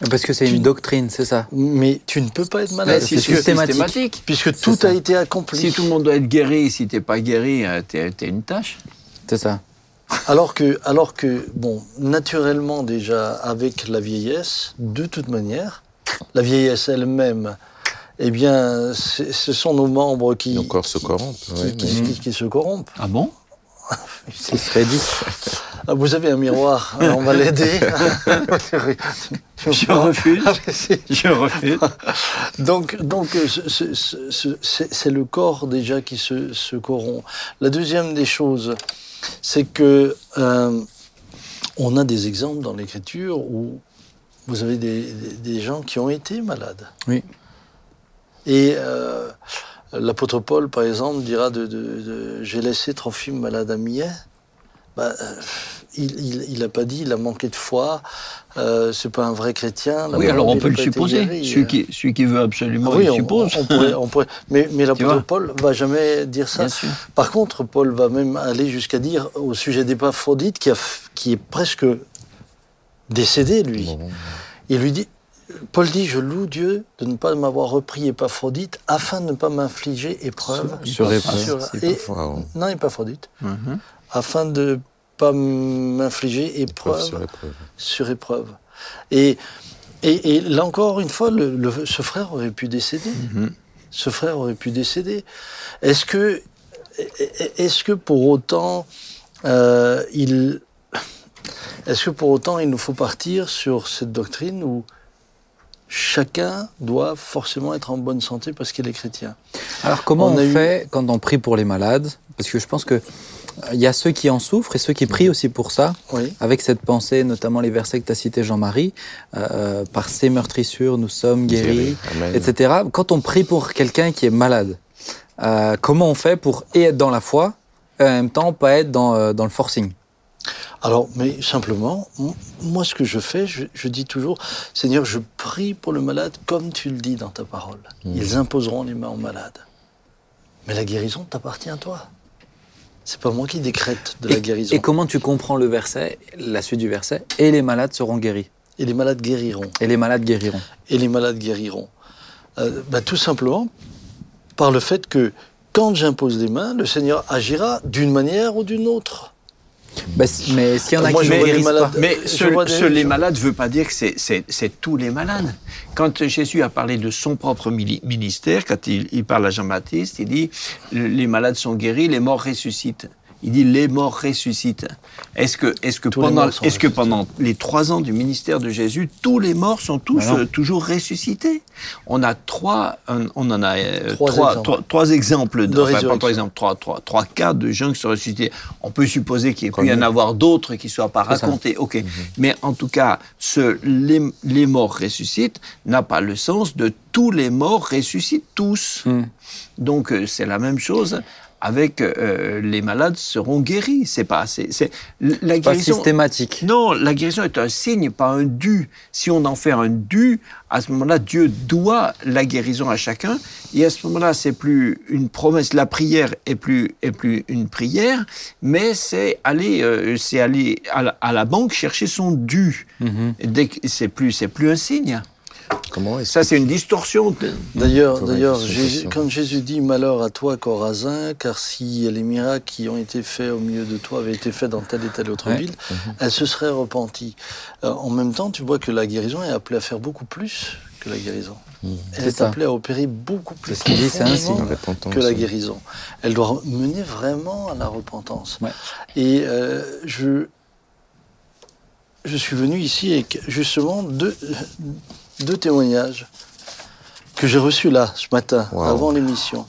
Parce que c'est Tu- une doctrine, c'est ça. Mais tu ne peux pas être malade c'est puisque, systématique. puisque tout ça. a été accompli. Si tout le monde doit être guéri, si t'es pas guéri, euh, t'es t'es une tâche. C'est ça. Alors que, alors que, bon, naturellement déjà, avec la vieillesse, de toute manière, la vieillesse elle-même, eh bien, ce sont nos membres qui, Nos corps se corrompent. qui, ouais, qui- mais- qui- qui se corrompent. Ah bon? Ce serait dit. Ah, vous avez un miroir, on va l'aider. Je refuse. Ah, Je refuse. donc, donc euh, ce- ce- ce- ce- c'est c'est le corps déjà qui se, se corrompt. La deuxième des choses, c'est que euh, on a des exemples dans l'Écriture où vous avez des, des- des gens qui ont été malades. Oui. Et euh, l'apôtre Paul, par exemple, dira de, de- de- j'ai laissé Trophime malade à Millet. Ben, euh, il n'a pas dit, il a manqué de foi, euh, c'est pas un vrai chrétien. Oui, alors on il peut le supposer. guéri, Celui euh. qui, celui qui veut absolument oui, le on, suppose. on pourrait, on pourrait- mais, mais l'apôtre Paul va jamais dire ça. Par contre, Paul va même aller jusqu'à dire au sujet d'Épaphrodite, qui, a qui est presque décédé, lui. Bon, Il lui dit, Paul dit, je loue Dieu de ne pas m'avoir repris Épaphrodite afin de ne pas m'infliger épreuve. Sur épreuve. Sur- et- non, Épaphrodite. Mhm. Afin de pas m'infliger Épreuve épreuve sur épreuve. Et, et, et là encore une fois, le- le- ce frère aurait pu décéder. Mhm. Ce frère aurait pu décéder. Est-ce que, est-ce que pour autant, euh, il, est-ce que pour autant il nous faut partir sur cette doctrine où chacun doit forcément être en bonne santé parce qu'il est chrétien? Alors comment On on, a eu- fait quand on prie pour les malades? Parce que je pense que euh, il y a ceux qui en souffrent et ceux qui prient aussi pour ça, Oui. avec cette pensée, notamment les versets que tu as cités Jean-Marie, euh, par ces meurtrissures nous sommes guéris, Guéri. Etc. Quand on prie pour quelqu'un qui est malade, euh, comment on fait pour et être dans la foi et en même temps pas être dans, euh, dans le forcing? Alors, mais simplement, moi, ce que je fais, je, je dis toujours, Seigneur, je prie pour le malade comme tu le dis dans ta parole. Ils imposeront les mains aux malades. Mais la guérison t'appartient à toi. C'est pas moi qui décrète de la guérison. et comment tu comprends le verset, la suite du verset? Et les malades seront guéris. Et les malades guériront. Et les malades guériront. Et les malades guériront. Euh, bah, tout simplement par le fait que quand j'impose les mains, le Seigneur agira d'une manière ou d'une autre. Bah, mais s'il y en a Moi, qui vois les malades- pas Mais ce, les malades ne veut pas dire que c'est- c'est c'est tous les malades. Quand Jésus a parlé de son propre ministère, quand il, il parle à Jean-Baptiste, il dit les malades sont guéris, les morts ressuscitent. Il dit les morts ressuscitent. Est-ce que, les pendant, que pendant les trois ans du ministère de Jésus, tous les morts sont tous non. euh, toujours ressuscités? On a trois, un- on en a euh, Trois trois, exemples. trois- trois exemples, De enfin, pas résurrection. trois exemples, trois, trois, trois cas de gens qui sont ressuscités. On peut supposer qu'il y en avoir d'autres qui ne soient pas ça. racontés. Ok, mais en tout cas, ce les, les morts ressuscitent n'a pas le sens de tous les morts ressuscitent tous. Hmm. Donc euh, c'est la même chose avec euh, les malades seront guéris. C'est pas c'est c'est la Pas guérison. systématique. Non, la guérison est un signe, pas un dû. Si on en fait un dû, à ce moment-là, Dieu doit la guérison à chacun. Et à ce moment-là, c'est plus une promesse. La prière est plus est plus une prière, mais c'est aller euh, c'est aller à la, à la banque chercher son dû. Dès que c'est plus c'est plus un signe. Comment est-ce Ça, que c'est une distorsion. D'ailleurs, d'ailleurs, quand Jésus dit malheur à toi, Corazin, car si les miracles qui ont été faits au milieu de toi avaient été faits dans telle et telle autre Ouais. ville, elle se serait repentie. Euh, en même temps, tu vois que la guérison est appelée à faire beaucoup plus que la guérison. Mmh. Elle est appelée à opérer beaucoup plus ce dit, que la guérison. Elle doit mener vraiment à la repentance. Ouais. Et euh, je, je suis venu ici avec justement deux, deux témoignages que j'ai reçus là, ce matin, Wow. avant l'émission.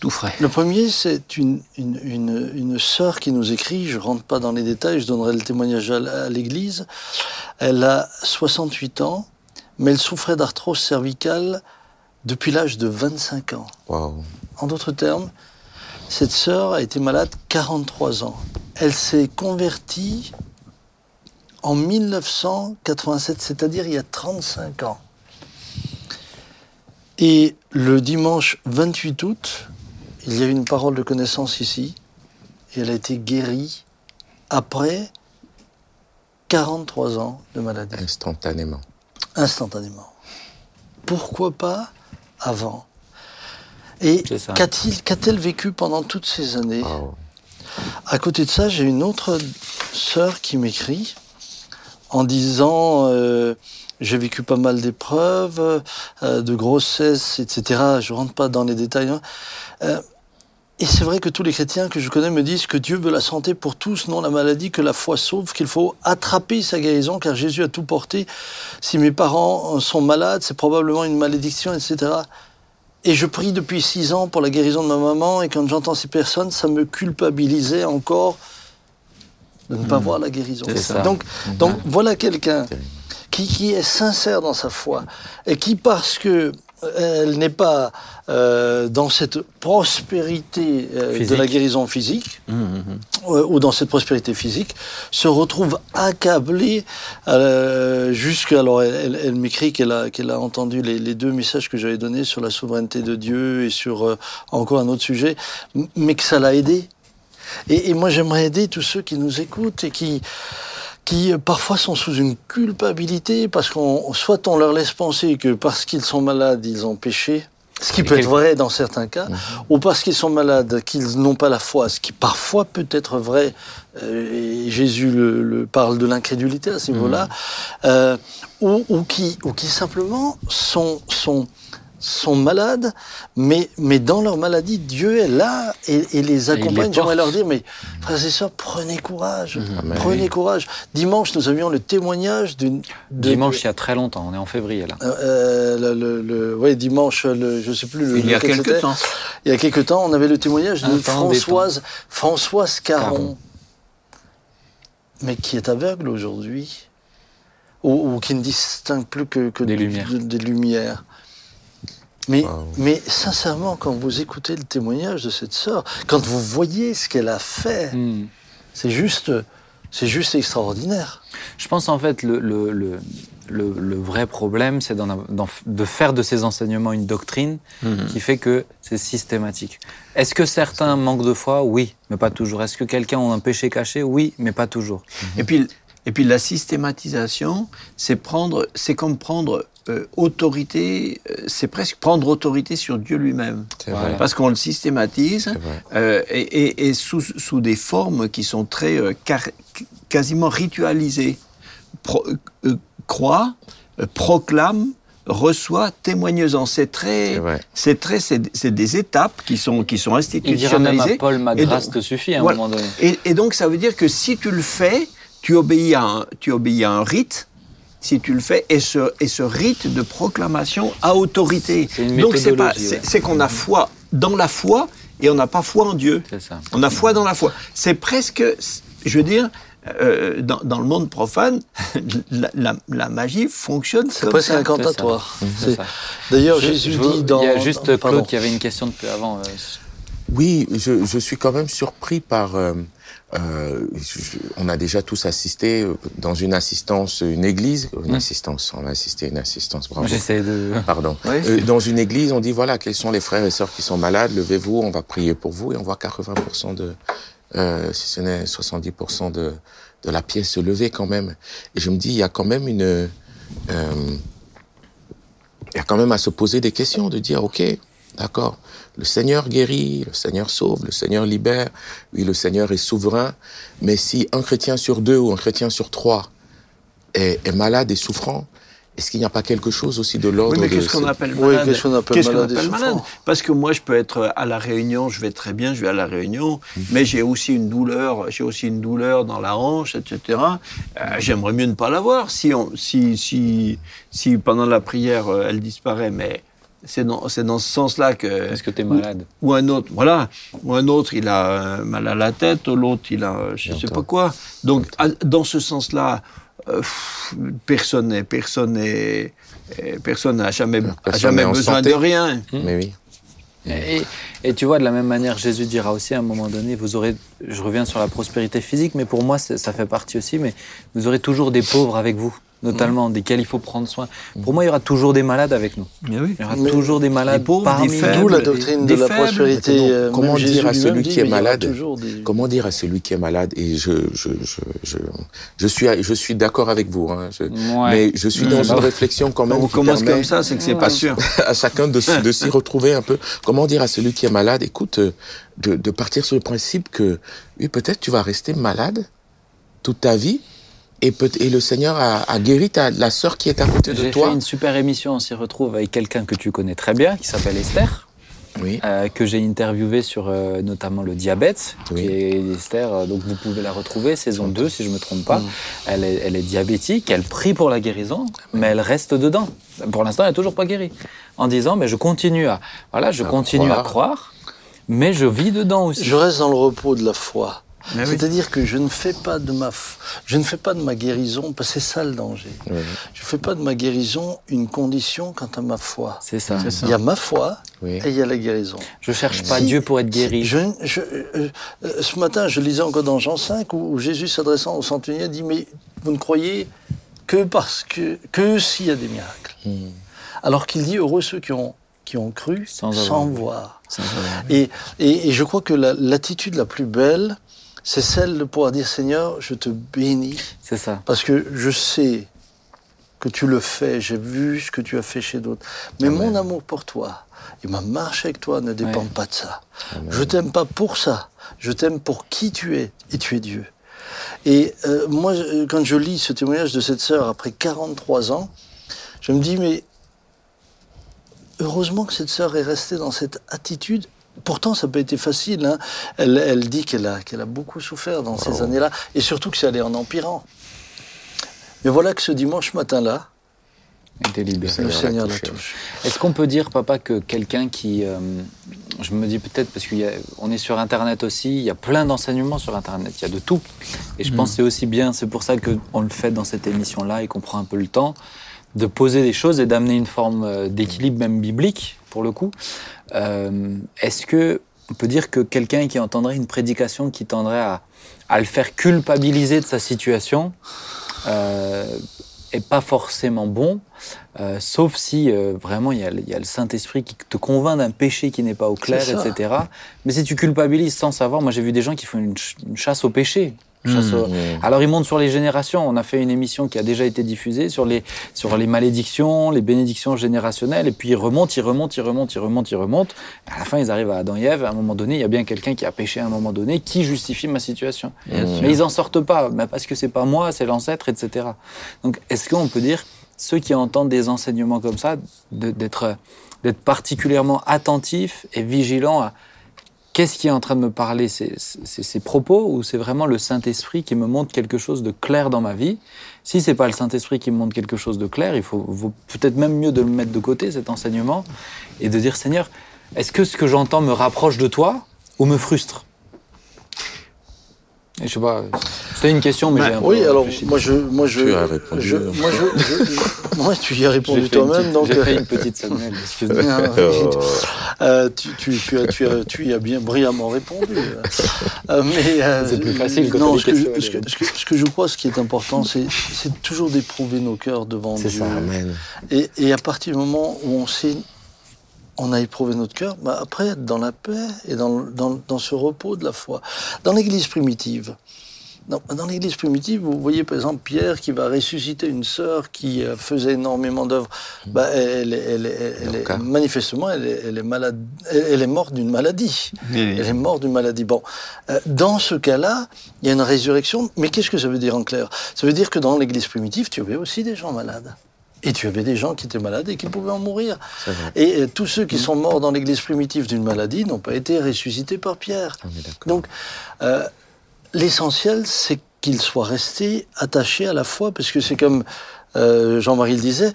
Tout frais. Le premier, c'est une, une, une, une sœur qui nous écrit, je rentre pas dans les détails, je donnerai le témoignage à, l'église. Elle a 68 ans, mais elle souffrait d'arthrose cervicale depuis l'âge de 25 ans. Waouh. En d'autres termes, cette sœur a été malade 43 ans. Elle s'est convertie en 1987, c'est-à-dire il y a 35 ans. Et le dimanche 28 août, il y a eu une parole de connaissance ici, et elle a été guérie après 43 ans de maladie Instantanément. instantanément. Pourquoi pas avant? Et qu'a-t-elle vécu pendant toutes ces années? Waouh. À côté de ça, j'ai une autre sœur qui m'écrit en disant euh, j'ai vécu pas mal d'épreuves, euh, de grossesse, etc. Je rentre pas dans les détails. hein. Euh, et c'est vrai que tous les chrétiens que je connais me disent que Dieu veut la santé pour tous, non la maladie, que la foi sauve, qu'il faut attraper sa guérison, car Jésus a tout porté. Si mes parents sont malades, c'est probablement une malédiction, etc. Et je prie depuis six ans pour la guérison de ma maman, et quand j'entends ces personnes, ça me culpabilisait encore de ne pas voir la guérison. C'est ça. Donc, donc voilà quelqu'un qui, qui est sincère dans sa foi et qui, parce que euh, elle n'est pas euh, dans cette prospérité euh, de la guérison physique, Mmh, mmh. euh, ou dans cette prospérité physique, se retrouve accablée euh, jusqu'à... Alors, elle, elle- elle m'écrit qu'elle a, qu'elle a entendu les, les deux messages que j'avais donnés sur la souveraineté de Dieu et sur encore un autre sujet, mais que ça l'a aidée. Et, et moi, j'aimerais aider tous ceux qui nous écoutent et qui qui euh, parfois sont sous une culpabilité parce qu'on soit on leur laisse penser que parce qu'ils sont malades ils ont péché, ce qui peut être vrai dans certains cas, ou parce qu'ils sont malades qu'ils n'ont pas la foi, ce qui parfois peut être vrai. euh, et Jésus le, le parle de l'incrédulité à ce niveau-là, euh, ou, ou qui ou qui simplement sont sont sont malades, mais, mais dans leur maladie, Dieu est là et, et les accompagne. J'aimerais leur dire, mais frères et sœurs, prenez courage. Amen. Prenez courage. Dimanche, nous avions le témoignage d'une. de- Dimanche, il y a très longtemps, on est en février là. Euh, euh, le, le, le- ouais, dimanche, le, je sais plus. Le, Il y a lequel quelque c'était. temps. Il y a quelque temps, on avait le témoignage de Françoise, Françoise Caron, Caron. mais qui est aveugle aujourd'hui, ou, ou qui ne distingue plus que, que Des de- lumières. de- des lumières. Mais, Wow. mais sincèrement, quand vous écoutez le témoignage de cette sœur, quand vous voyez ce qu'elle a fait, Hmm. c'est juste, c'est juste extraordinaire. Je pense en fait le, le, le, le, le vrai problème, c'est de faire de ces enseignements une doctrine Mhm. qui fait que c'est systématique. Est-ce que certains manquent de foi? Oui, mais pas toujours. Est-ce que quelqu'un a un péché caché? Oui, mais pas toujours. Et puis, et puis la systématisation, c'est prendre, c'est comme prendre euh, autorité, euh, c'est presque prendre autorité sur Dieu lui-même. C'est Voilà. vrai. Parce qu'on le systématise euh, et, et- et sous, sous des formes qui sont très euh, car- quasiment ritualisées. Pro- euh, croit, euh, proclame, reçoit, témoigneusant. C'est très, C'est très, c'est c'est des étapes qui sont qui sont Il dira même à institutionnalisées. Paul, ma grâce donc- te suffit à un Voilà. moment donné. Et, et donc, ça veut dire que si tu le fais, tu obéis à un, tu obéis à un rite. Si tu le fais, et ce, et ce rite de proclamation à autorité. C'est une donc, c'est pas, c'est qu'on a foi dans la foi et on n'a pas foi en Dieu. Ça. On a foi dans la foi. C'est presque, je veux dire, euh, dans, dans le monde profane, la, la- la magie fonctionne C'est comme presque. C'est C'est- ça. D'ailleurs, Jésus je- dit dans. Il y a juste dans- pardon. Claude qui avait une question depuis avant. euh, Oui, je, je suis quand même surpris par. euh, euh, je- on a déjà tous assisté euh, dans une assistance, une église, une Mm. assistance. On a assisté une assistance. Bravo. J'essaie de. Pardon. Oui. Euh, dans une église, on dit voilà, quels sont les frères et sœurs qui sont malades, levez-vous, on va prier pour vous, et on voit 80% de, euh, si ce n'est 70% de, de la pièce se lever quand même. Et je me dis, il y a quand même une, euh, il y a quand même à se poser des questions, de dire, ok, d'accord, le Seigneur guérit, le Seigneur sauve, le Seigneur libère, oui, le Seigneur est souverain, mais si un chrétien sur deux ou un chrétien sur trois est, est malade et souffrant, Est-ce qu'il n'y a pas quelque chose aussi de l'ordre Oui, mais de qu'est-ce qu'on appelle Oui, malade qu'est-ce qu'on appelle Qu'est-ce qu'on malade appelle malade Parce que moi, je peux être à la Réunion, je vais très bien, je vais à la Réunion, Mhm. mais j'ai aussi une douleur, j'ai aussi une douleur dans la hanche, etc. Euh, J'aimerais mieux ne pas l'avoir si, on, si, si, si pendant la prière euh, elle disparaît, mais c'est dans, ce sens-là que. Est-ce que tu es malade? Ou un autre, voilà. Ou un autre, il a euh, mal à la tête, l'autre, il a euh, je ne sais pas quoi. Donc, à- dans ce sens-là, euh, personne n'est, personne n'est, euh, personne n'a jamais, a jamais besoin santé. de rien. Mais oui. Et, et tu vois, de la même manière, Jésus dira aussi à un moment donné, vous aurez, je reviens sur la prospérité physique, mais pour moi, c'est- ça fait partie aussi, mais vous aurez toujours des pauvres avec vous, notamment, desquels il faut prendre soin. Pour moi, il y aura toujours des malades avec nous. Mais oui. Il y aura Mais toujours des malades pauvres, parmi des faibles, la doctrine des de la prospérité. Comment- euh, comment dire à celui qui est malade des- Comment dire à celui qui est malade Et je, je, je, je, je suis, je suis d'accord avec vous. Hein, je- Ouais. Mais je suis dans C'est une réflexion quand même on commence comme ça, c'est que c'est pas sûr. à chacun de s'y retrouver un peu. Comment dire à celui qui est malade, écoute, euh, de, de partir sur le principe que oui, peut-être tu vas rester malade toute ta vie et, peut et le Seigneur a, a guéri ta, la sœur qui est à côté de J'ai fait toi. une super émission, on s'y retrouve avec quelqu'un que tu connais très bien, qui s'appelle Esther. Oui. euh, que j'ai interviewé sur euh, notamment le diabète, Oui. qui est Esther, euh, donc vous pouvez la retrouver, saison 2 si je me trompe pas. Elle, est, elle est diabétique, elle prie pour la guérison, mais elle reste dedans. Pour l'instant, elle n'est toujours pas guérie. En disant, mais je continue à, voilà, je À continue à croire, mais je vis dedans aussi. Je reste dans le repos de la foi. Mais oui. C'est-à-dire que je ne fais pas de ma, f- je ne fais pas de ma guérison, parce que c'est ça le danger. Oui. Je ne fais pas de ma guérison une condition quant à ma foi. C'est ça. C'est ça. Il y a ma foi Oui. et il y a la guérison. Je cherche pas Si- Dieu pour être guéri. Je, je- euh, ce matin, je lisais encore dans Jean 5 où, où Jésus s'adressant au centenier dit Mais vous ne croyez que parce que, que s'il y a des miracles. Hmm. Alors qu'il dit Heureux ceux qui ont, qui ont cru Sans voir. Sans Et, et, et je crois que la- l'attitude la, plus belle, c'est celle de pouvoir dire Seigneur, je te bénis C'est ça. parce que je sais que tu le fais, j'ai vu ce que tu as fait chez d'autres. Mais Amen. mon amour pour toi et ma marche avec toi ne dépendent Ouais. pas de ça. Amen. Je t'aime pas pour ça, je t'aime pour qui tu es et tu es Dieu. Et euh, moi, je- quand je lis ce témoignage de cette sœur après 43 ans, je me dis, mais heureusement que cette sœur est restée dans cette attitude. Pourtant, ça n'a pas été facile. hein. Elle, elle dit qu'elle a, qu'elle a beaucoup souffert dans ces années-là, et surtout que ça allait en empirant. Mais voilà que ce dimanche matin-là, le Seigneur l'a touche. Est-ce qu'on peut dire, papa, que quelqu'un qui, euh, je me dis peut-être parce qu'on est sur Internet aussi, il y a plein d'enseignements sur Internet, il y a de tout. Et je pense que c'est aussi bien, c'est pour ça qu'on le fait dans cette émission-là et qu'on prend un peu le temps de poser des choses et d'amener une forme euh, d'équilibre même biblique pour le coup. Euh, Est-ce que on peut dire que quelqu'un qui entendrait une prédication qui tendrait à, à le faire culpabiliser de sa situation euh, est pas forcément bon, euh, sauf si euh, vraiment il y a, le- il y a le Saint-Esprit qui te convainc d'un péché qui n'est pas au clair, etc. Mais si tu culpabilises sans savoir, moi j'ai vu des gens qui font une, ch- une chasse au péché. Au- Mmh. Alors ils montent sur les générations. On a fait une émission qui a déjà été diffusée sur les, sur les malédictions, les bénédictions générationnelles, et puis ils remontent, ils remontent, ils remontent, ils remontent, ils remontent. À la fin, ils arrivent à Adam et Ève. À un moment donné, il y a bien quelqu'un qui a péché à un moment donné, qui justifie ma situation. Mais ils en sortent pas, mais parce que c'est pas moi, c'est l'ancêtre, etc. Donc, est-ce qu'on peut dire, ceux qui entendent des enseignements comme ça, d'être particulièrement attentifs et vigilants à qu'est-ce qui est en train de me parler, ces propos ou c'est vraiment le Saint-Esprit qui me montre quelque chose de clair dans ma vie? Si c'est pas le Saint-Esprit qui me montre quelque chose de clair, il faut, peut-être même mieux de le mettre de côté, cet enseignement, et de dire, Seigneur, est-ce que ce que j'entends me rapproche de toi ou me frustre? Je sais pas, c'était une question, mais j'ai un Oui, peu alors moi je, moi je, Tu as répondu. je- moi je, moi tu y as répondu toi-même, donc J'ai euh, fait une petite Samuel, excuse-moi. Oh. euh, tu, tu, tu, as, tu, as, tu y as bien brillamment répondu. Euh, mais euh, C'est plus facile quand non, ce que, je, ce, que, ce que- ce que je crois, ce qui est important, c'est c'est toujours d'éprouver nos cœurs devant C'est Dieu. ça. Amen. Et, et à partir du moment où on sait, on a éprouvé notre cœur, bah après être dans la paix et dans, dans, dans ce repos de la foi. Dans l'Église primitive, dans, dans l'Église primitive, vous voyez par exemple Pierre qui va ressusciter une sœur qui euh, faisait énormément d'œuvres. Bah, elle, est- manifestement, elle est, elle est malade, elle, est morte d'une maladie. Oui. Elle est morte d'une maladie. Bon, euh, dans ce cas-là, il y a une résurrection. Mais qu'est-ce que ça veut dire en clair? Ça veut dire que dans l'Église primitive, tu avais aussi des gens malades. Et tu avais des gens qui étaient malades et qui pouvaient en mourir. Et euh, tous ceux qui sont morts dans l'église primitive d'une maladie n'ont pas été ressuscités par Pierre. D'accord. Donc, euh, l'essentiel, c'est qu'ils soient restés attachés à la foi, parce que c'est comme euh, Jean-Marie le disait,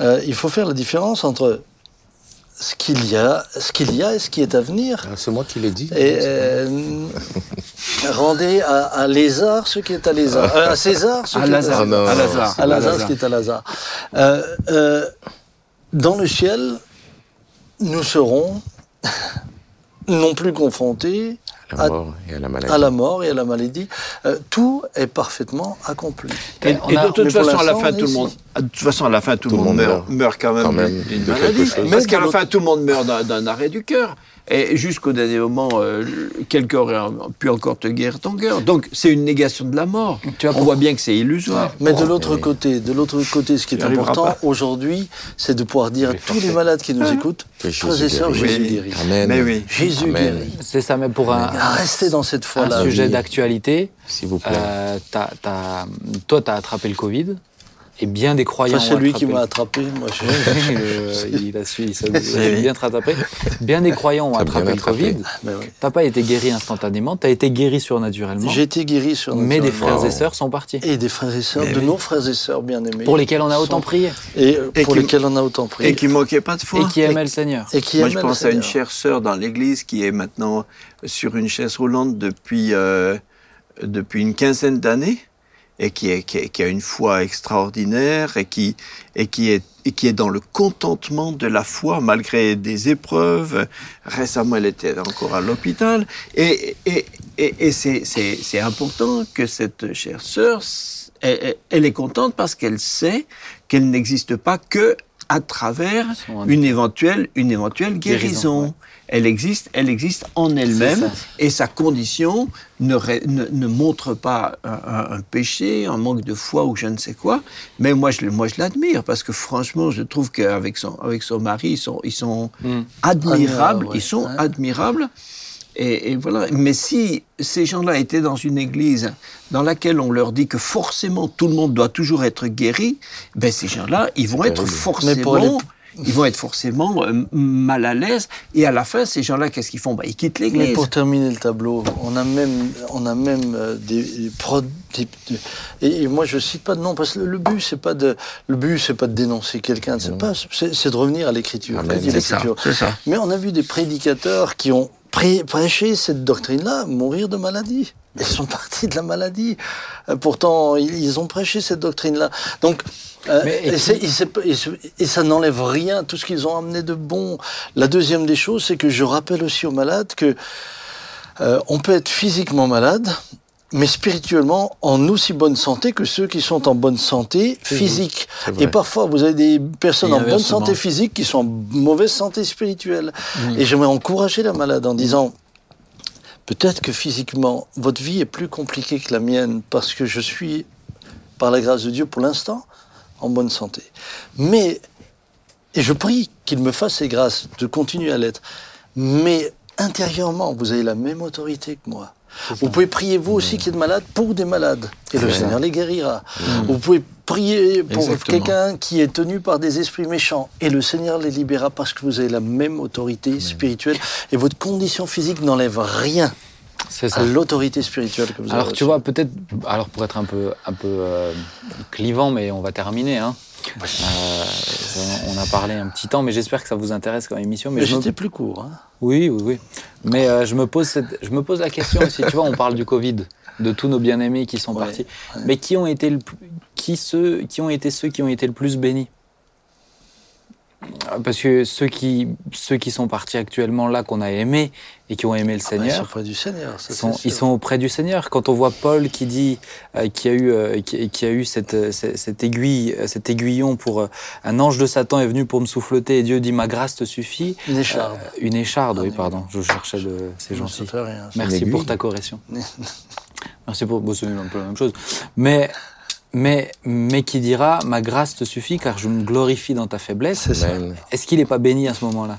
euh, il faut faire la différence entre ce qu'il y a, ce qu'il y a et ce qui est à venir. Ah, C'est moi qui l'ai dit. Et euh, rendez à, à Lézard ce qui est à Lézard, euh, à César ce À qui est à non, à Lazare. à Lazare, ce qui est à Lazare. Euh, euh, dans le ciel, nous serons non plus confrontés À la mort et à la maladie. à la mort et à la maladie. Euh, tout est parfaitement accompli. Et, et a- de toute façon, à la fin, tout le ici. monde, de toute façon, à la fin, tout, le monde meurt, meurt quand même, quand même d'une de maladie. quelque chose. Parce Mais qu'à la fin, tout le monde meurt d'un- d'un arrêt du cœur. Et jusqu'au dernier moment, euh, quelqu'un aurait pu encore te guérir ton cœur. Donc, c'est une négation de la mort. Tu vois, On pour- voit bien que c'est illusoire. Mais de Oh, l'autre oui. côté, de l'autre côté, ce qui est important aujourd'hui, c'est de pouvoir dire à tous les malades qui nous écoutent, Que frères et Jésus sœurs, guérit. Jésus Oui. guérit. Amen. Mais oui. Jésus Amen. guérit. C'est ça, mais pour un, Restez dans cette un foi-là. sujet oui. d'actualité, S'il vous plaît. euh, toi, tu as attrapé le Covid, et bien des croyants Enfin, c'est lui qui attrapé m'a attrapé. Moi, je... Euh, il a su, il s'est bien te rattraper. Bien des croyants ont attrapé bien le attrapé. Covid. Mais. T'as pas été guéri instantanément, t'as été guéri surnaturellement. J'ai été guéri sur Mais des frères Wow. et sœurs sont partis, Et des frères et sœurs, Mais de oui. nos frères et sœurs bien-aimés. pour lesquels on a sont- autant prié, Et, euh, Et pour qui- lesquels on a autant prié. Et qui manquait pas de foi. et qui aimaient le Seigneur. Et qui Moi, je pense à une chère sœur dans l'église qui est maintenant sur une chaise roulante depuis, euh, depuis une quinzaine d'années et qui, est, qui, est- qui a une foi extraordinaire et qui, et, qui est, et qui est dans le contentement de la foi malgré des épreuves. Récemment, elle était encore à l'hôpital. Et, et, et, et c'est, important que cette chère sœur, elle, est contente parce qu'elle sait qu'elle n'existe pas que à travers une éventuelle, une éventuelle guérison. Guérison, ouais. Elle existe, elle existe en elle-même et sa condition ne, ré- ne, ne montre pas un, un- un péché, un manque de foi ou je ne sais quoi. Mais moi, je, moi, je l'admire parce que franchement, je trouve qu'avec son, avec son mari, ils sont, ils sont admirables. Ouais. Ils sont Ouais. admirables. Et, et voilà. Mais si ces gens-là étaient dans une église dans laquelle on leur dit que forcément tout le monde doit toujours être guéri, ben ces gens-là, ils vont être Terrible. forcément, Mais pour les- ils vont être forcément euh, mal à l'aise. Et à la fin, ces gens-là, qu'est-ce qu'ils font? Ben, Ils quittent Mais l'église. pour terminer le tableau, on a même, on a même euh, des, des pro- des- de- et, et moi je cite pas de nom parce que le, le but c'est pas de, le but c'est pas de dénoncer quelqu'un, c'est pas, c'est c'est de revenir à l'écriture. Ça. Mais on a vu des prédicateurs qui ont prêché cette doctrine-là, mourir de maladie. Ils sont partis de la maladie. Euh, pourtant, ils, ont prêché cette doctrine-là. Donc, euh, et, ça n'enlève rien, tout ce qu'ils ont amené de bon. La deuxième des choses, c'est que je rappelle aussi aux malades que euh, on peut être physiquement malade, mais spirituellement en aussi bonne santé que ceux qui sont en bonne santé physique. Et parfois, vous avez des personnes en bonne santé physique qui sont en mauvaise santé spirituelle. Et j'aimerais encourager la malade en disant, peut-être que physiquement, votre vie est plus compliquée que la mienne parce que je suis, par la grâce de Dieu, pour l'instant, en bonne santé. Mais, et je prie qu'il me fasse ces grâces de continuer à l'être. Mais intérieurement, vous avez la même autorité que moi. Vous pouvez prier vous aussi qui êtes malade pour des malades et le. Seigneur les guérira. Vous pouvez prier pour quelqu'un qui est tenu par des esprits méchants et le Seigneur les libérera parce que vous avez la même autorité spirituelle et votre condition physique n'enlève rien à l'autorité spirituelle que vous avez. Alors tu vois, peut-être, alors pour être un peu, un peu euh, clivant, mais on va terminer. Hein. Euh, on a parlé un petit temps, mais j'espère que ça vous intéresse comme émission. Mais, Mais je me- j'étais plus court. Hein. Oui, oui, oui. Mais euh, je, me pose cette- je me pose la question aussi. Tu vois, on parle du Covid, de tous nos bien-aimés qui sont Ouais, partis. ouais. Mais qui ont, été le plus- qui, ceux, qui ont été ceux qui ont été le plus bénis? Parce que ceux qui, ceux qui sont partis actuellement là, qu'on a aimés et qui ont aimé le Ah bah, ils sont Seigneur, près du Seigneur. ça, ils sont, ils auprès du Seigneur. Quand on voit Paul qui dit euh, qui a eu euh, qui, qui a eu cette, euh, cette, cette aiguille, euh, cet aiguillon pour euh, un ange de Satan est venu pour me souffleter et Dieu dit ma grâce te suffit. Une écharde. Euh, une écharde, oui, pardon. Je cherchais de. C'est gentil. Rien. Merci pour ta correction. Merci pour. Bon, c'est un peu la même chose. Mais, mais, mais qui dira ma grâce te suffit car je me glorifie dans ta faiblesse. C'est ça. Amen. Est-ce qu'il n'est pas béni à ce moment-là?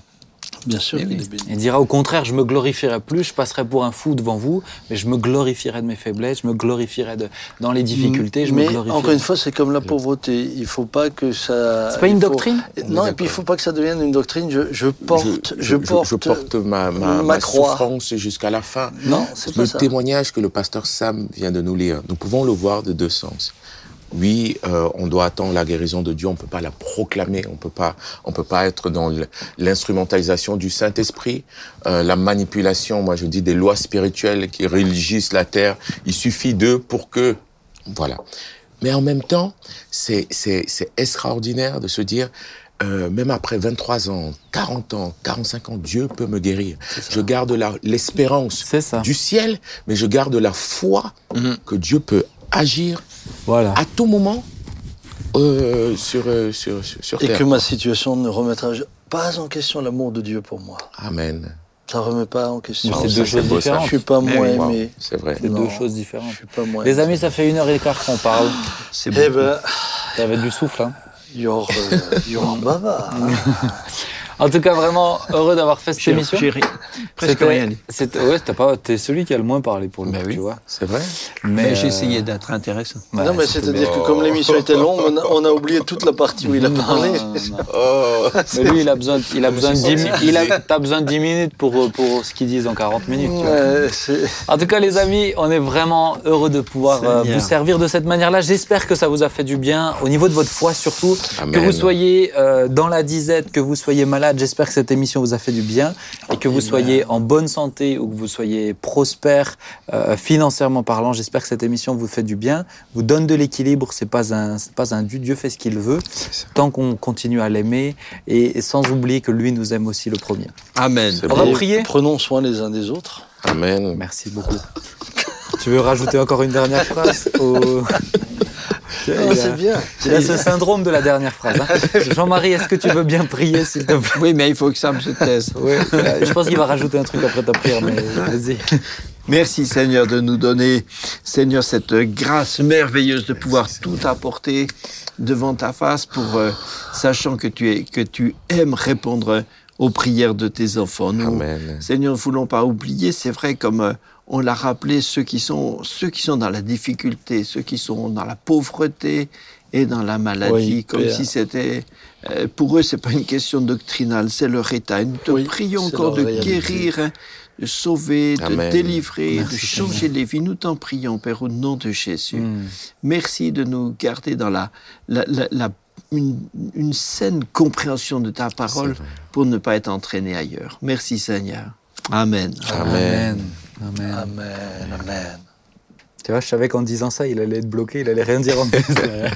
Bien sûr Eh qu'il oui. est béni. Il dira au contraire, je me glorifierai plus, je passerai pour un fou devant vous, mais je me glorifierai de mes faiblesses, je me glorifierai de, dans les difficultés, je mais me glorifierai. encore une fois, c'est comme la pauvreté. Il faut pas que ça. C'est pas une faut- doctrine? Non, et puis il faut pas que ça devienne une doctrine. Je, je porte, je, porte, je porte ma, ma, ma ma croix. souffrance jusqu'à la fin. Non, c'est pas Le ça. témoignage que le pasteur Sam vient de nous lire, nous pouvons le voir de deux sens. Oui, euh, on doit attendre la guérison de Dieu, on peut pas la proclamer, on peut pas, on peut pas être dans l'instrumentalisation du Saint-Esprit, euh, la manipulation, moi je dis des lois spirituelles qui régissent la terre. Il suffit d'eux pour que, voilà. Mais en même temps, c'est c'est c'est extraordinaire de se dire. euh, même après 23 ans, 40 ans, 45 ans, Dieu peut me guérir. Je garde l'espérance du ciel, mais je garde la foi Mhm. que Dieu peut agir Voilà. à tout moment euh, sur, euh, sur, sur, Et terre. que ma situation ne remettra pas en question l'amour de Dieu pour moi. Amen. Ça remet pas en question. C'est deux c'est choses différentes. Je suis pas Mais moins Wow, aimé. c'est vrai. C'est deux choses Je différentes. suis pas moins. Les amis, ça fait une heure et quart qu'on parle. C'est Eh bon. ben, T'avais du souffle, hein. Yor, euh, Yor Bava. En tout cas, vraiment heureux d'avoir fait cette émission. j'ai ri- presque rien dit. Ouais, t'as pas, t'es celui qui a le moins parlé pour le Ben coup, oui. tu vois. C'est vrai Mais j'ai euh, essayé d'être intéressant. ouais, non, mais c'est- c'est-à-dire que comme l'émission était longue, on a, on a oublié toute la partie où il a parlé. non, non. Oh Mais lui, il a besoin, il a besoin de 10 minutes. Il a, t'as besoin de 10 minutes pour, pour ce qu'ils disent en 40 minutes. tu vois. Ouais, c'est- En tout cas, les amis, on est vraiment heureux de pouvoir euh, vous servir de cette manière-là. J'espère que ça vous a fait du bien au niveau de votre foi, surtout. Amen. Que vous soyez euh, dans la disette, que vous soyez malade, j'espère que cette émission vous a fait du bien et que vous soyez en bonne santé ou que vous soyez prospère euh, financièrement parlant. J'espère que cette émission vous fait du bien, vous donne de l'équilibre. C'est pas un, c'est pas un dû. Dieu fait ce qu'il veut tant qu'on continue à l'aimer et, et sans oublier que lui nous aime aussi le premier. Amen. On va prier. Prenons soin les uns des autres. Amen. Merci beaucoup. tu veux rajouter encore une dernière phrase au- a- c'est bien. Il a ce syndrome de la dernière phrase. hein. Jean-Marie, est-ce que tu veux bien prier, s'il te plaît? Oui, mais il faut que Sam se taise. Oui, je pense qu'il va rajouter un truc après ta prière, mais vas-y. Merci Seigneur de nous donner, Seigneur, cette grâce merveilleuse de pouvoir tout apporter devant ta face pour, euh, sachant que tu, es, que tu aimes répondre aux prières de tes enfants. Nous, Amen. Seigneur, ne voulons pas oublier, c'est vrai, comme euh, on l'a rappelé, ceux qui, sont, ceux qui sont dans la difficulté, ceux qui sont dans la pauvreté et dans la maladie, Oui, comme Père. si c'était... euh, pour eux, c'est pas une question doctrinale, c'est leur état. Et nous te Oui, prions encore de réalité. guérir, hein, de sauver, de délivrer, Merci, de changer les vies. Nous t'en prions, Père, au nom de Jésus. Hmm. Merci de nous garder dans la, la, la- la- une, une saine compréhension de ta parole pour ne pas être entraîné ailleurs. Merci Seigneur. Amen. Amen. Amen. Amen, amen. Tu vois, je savais qu'en disant ça, il allait être bloqué, il allait rien dire en plus.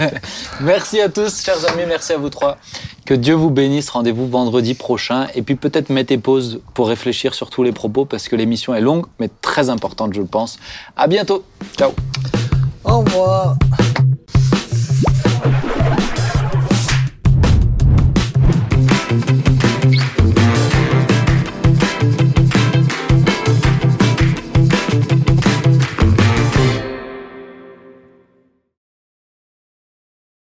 merci à tous, chers amis, merci à vous trois. Que Dieu vous bénisse. Rendez-vous vendredi prochain. Et puis peut-être mettez pause pour réfléchir sur tous les propos parce que l'émission est longue, mais très importante, je le pense. À bientôt. Ciao. Au revoir.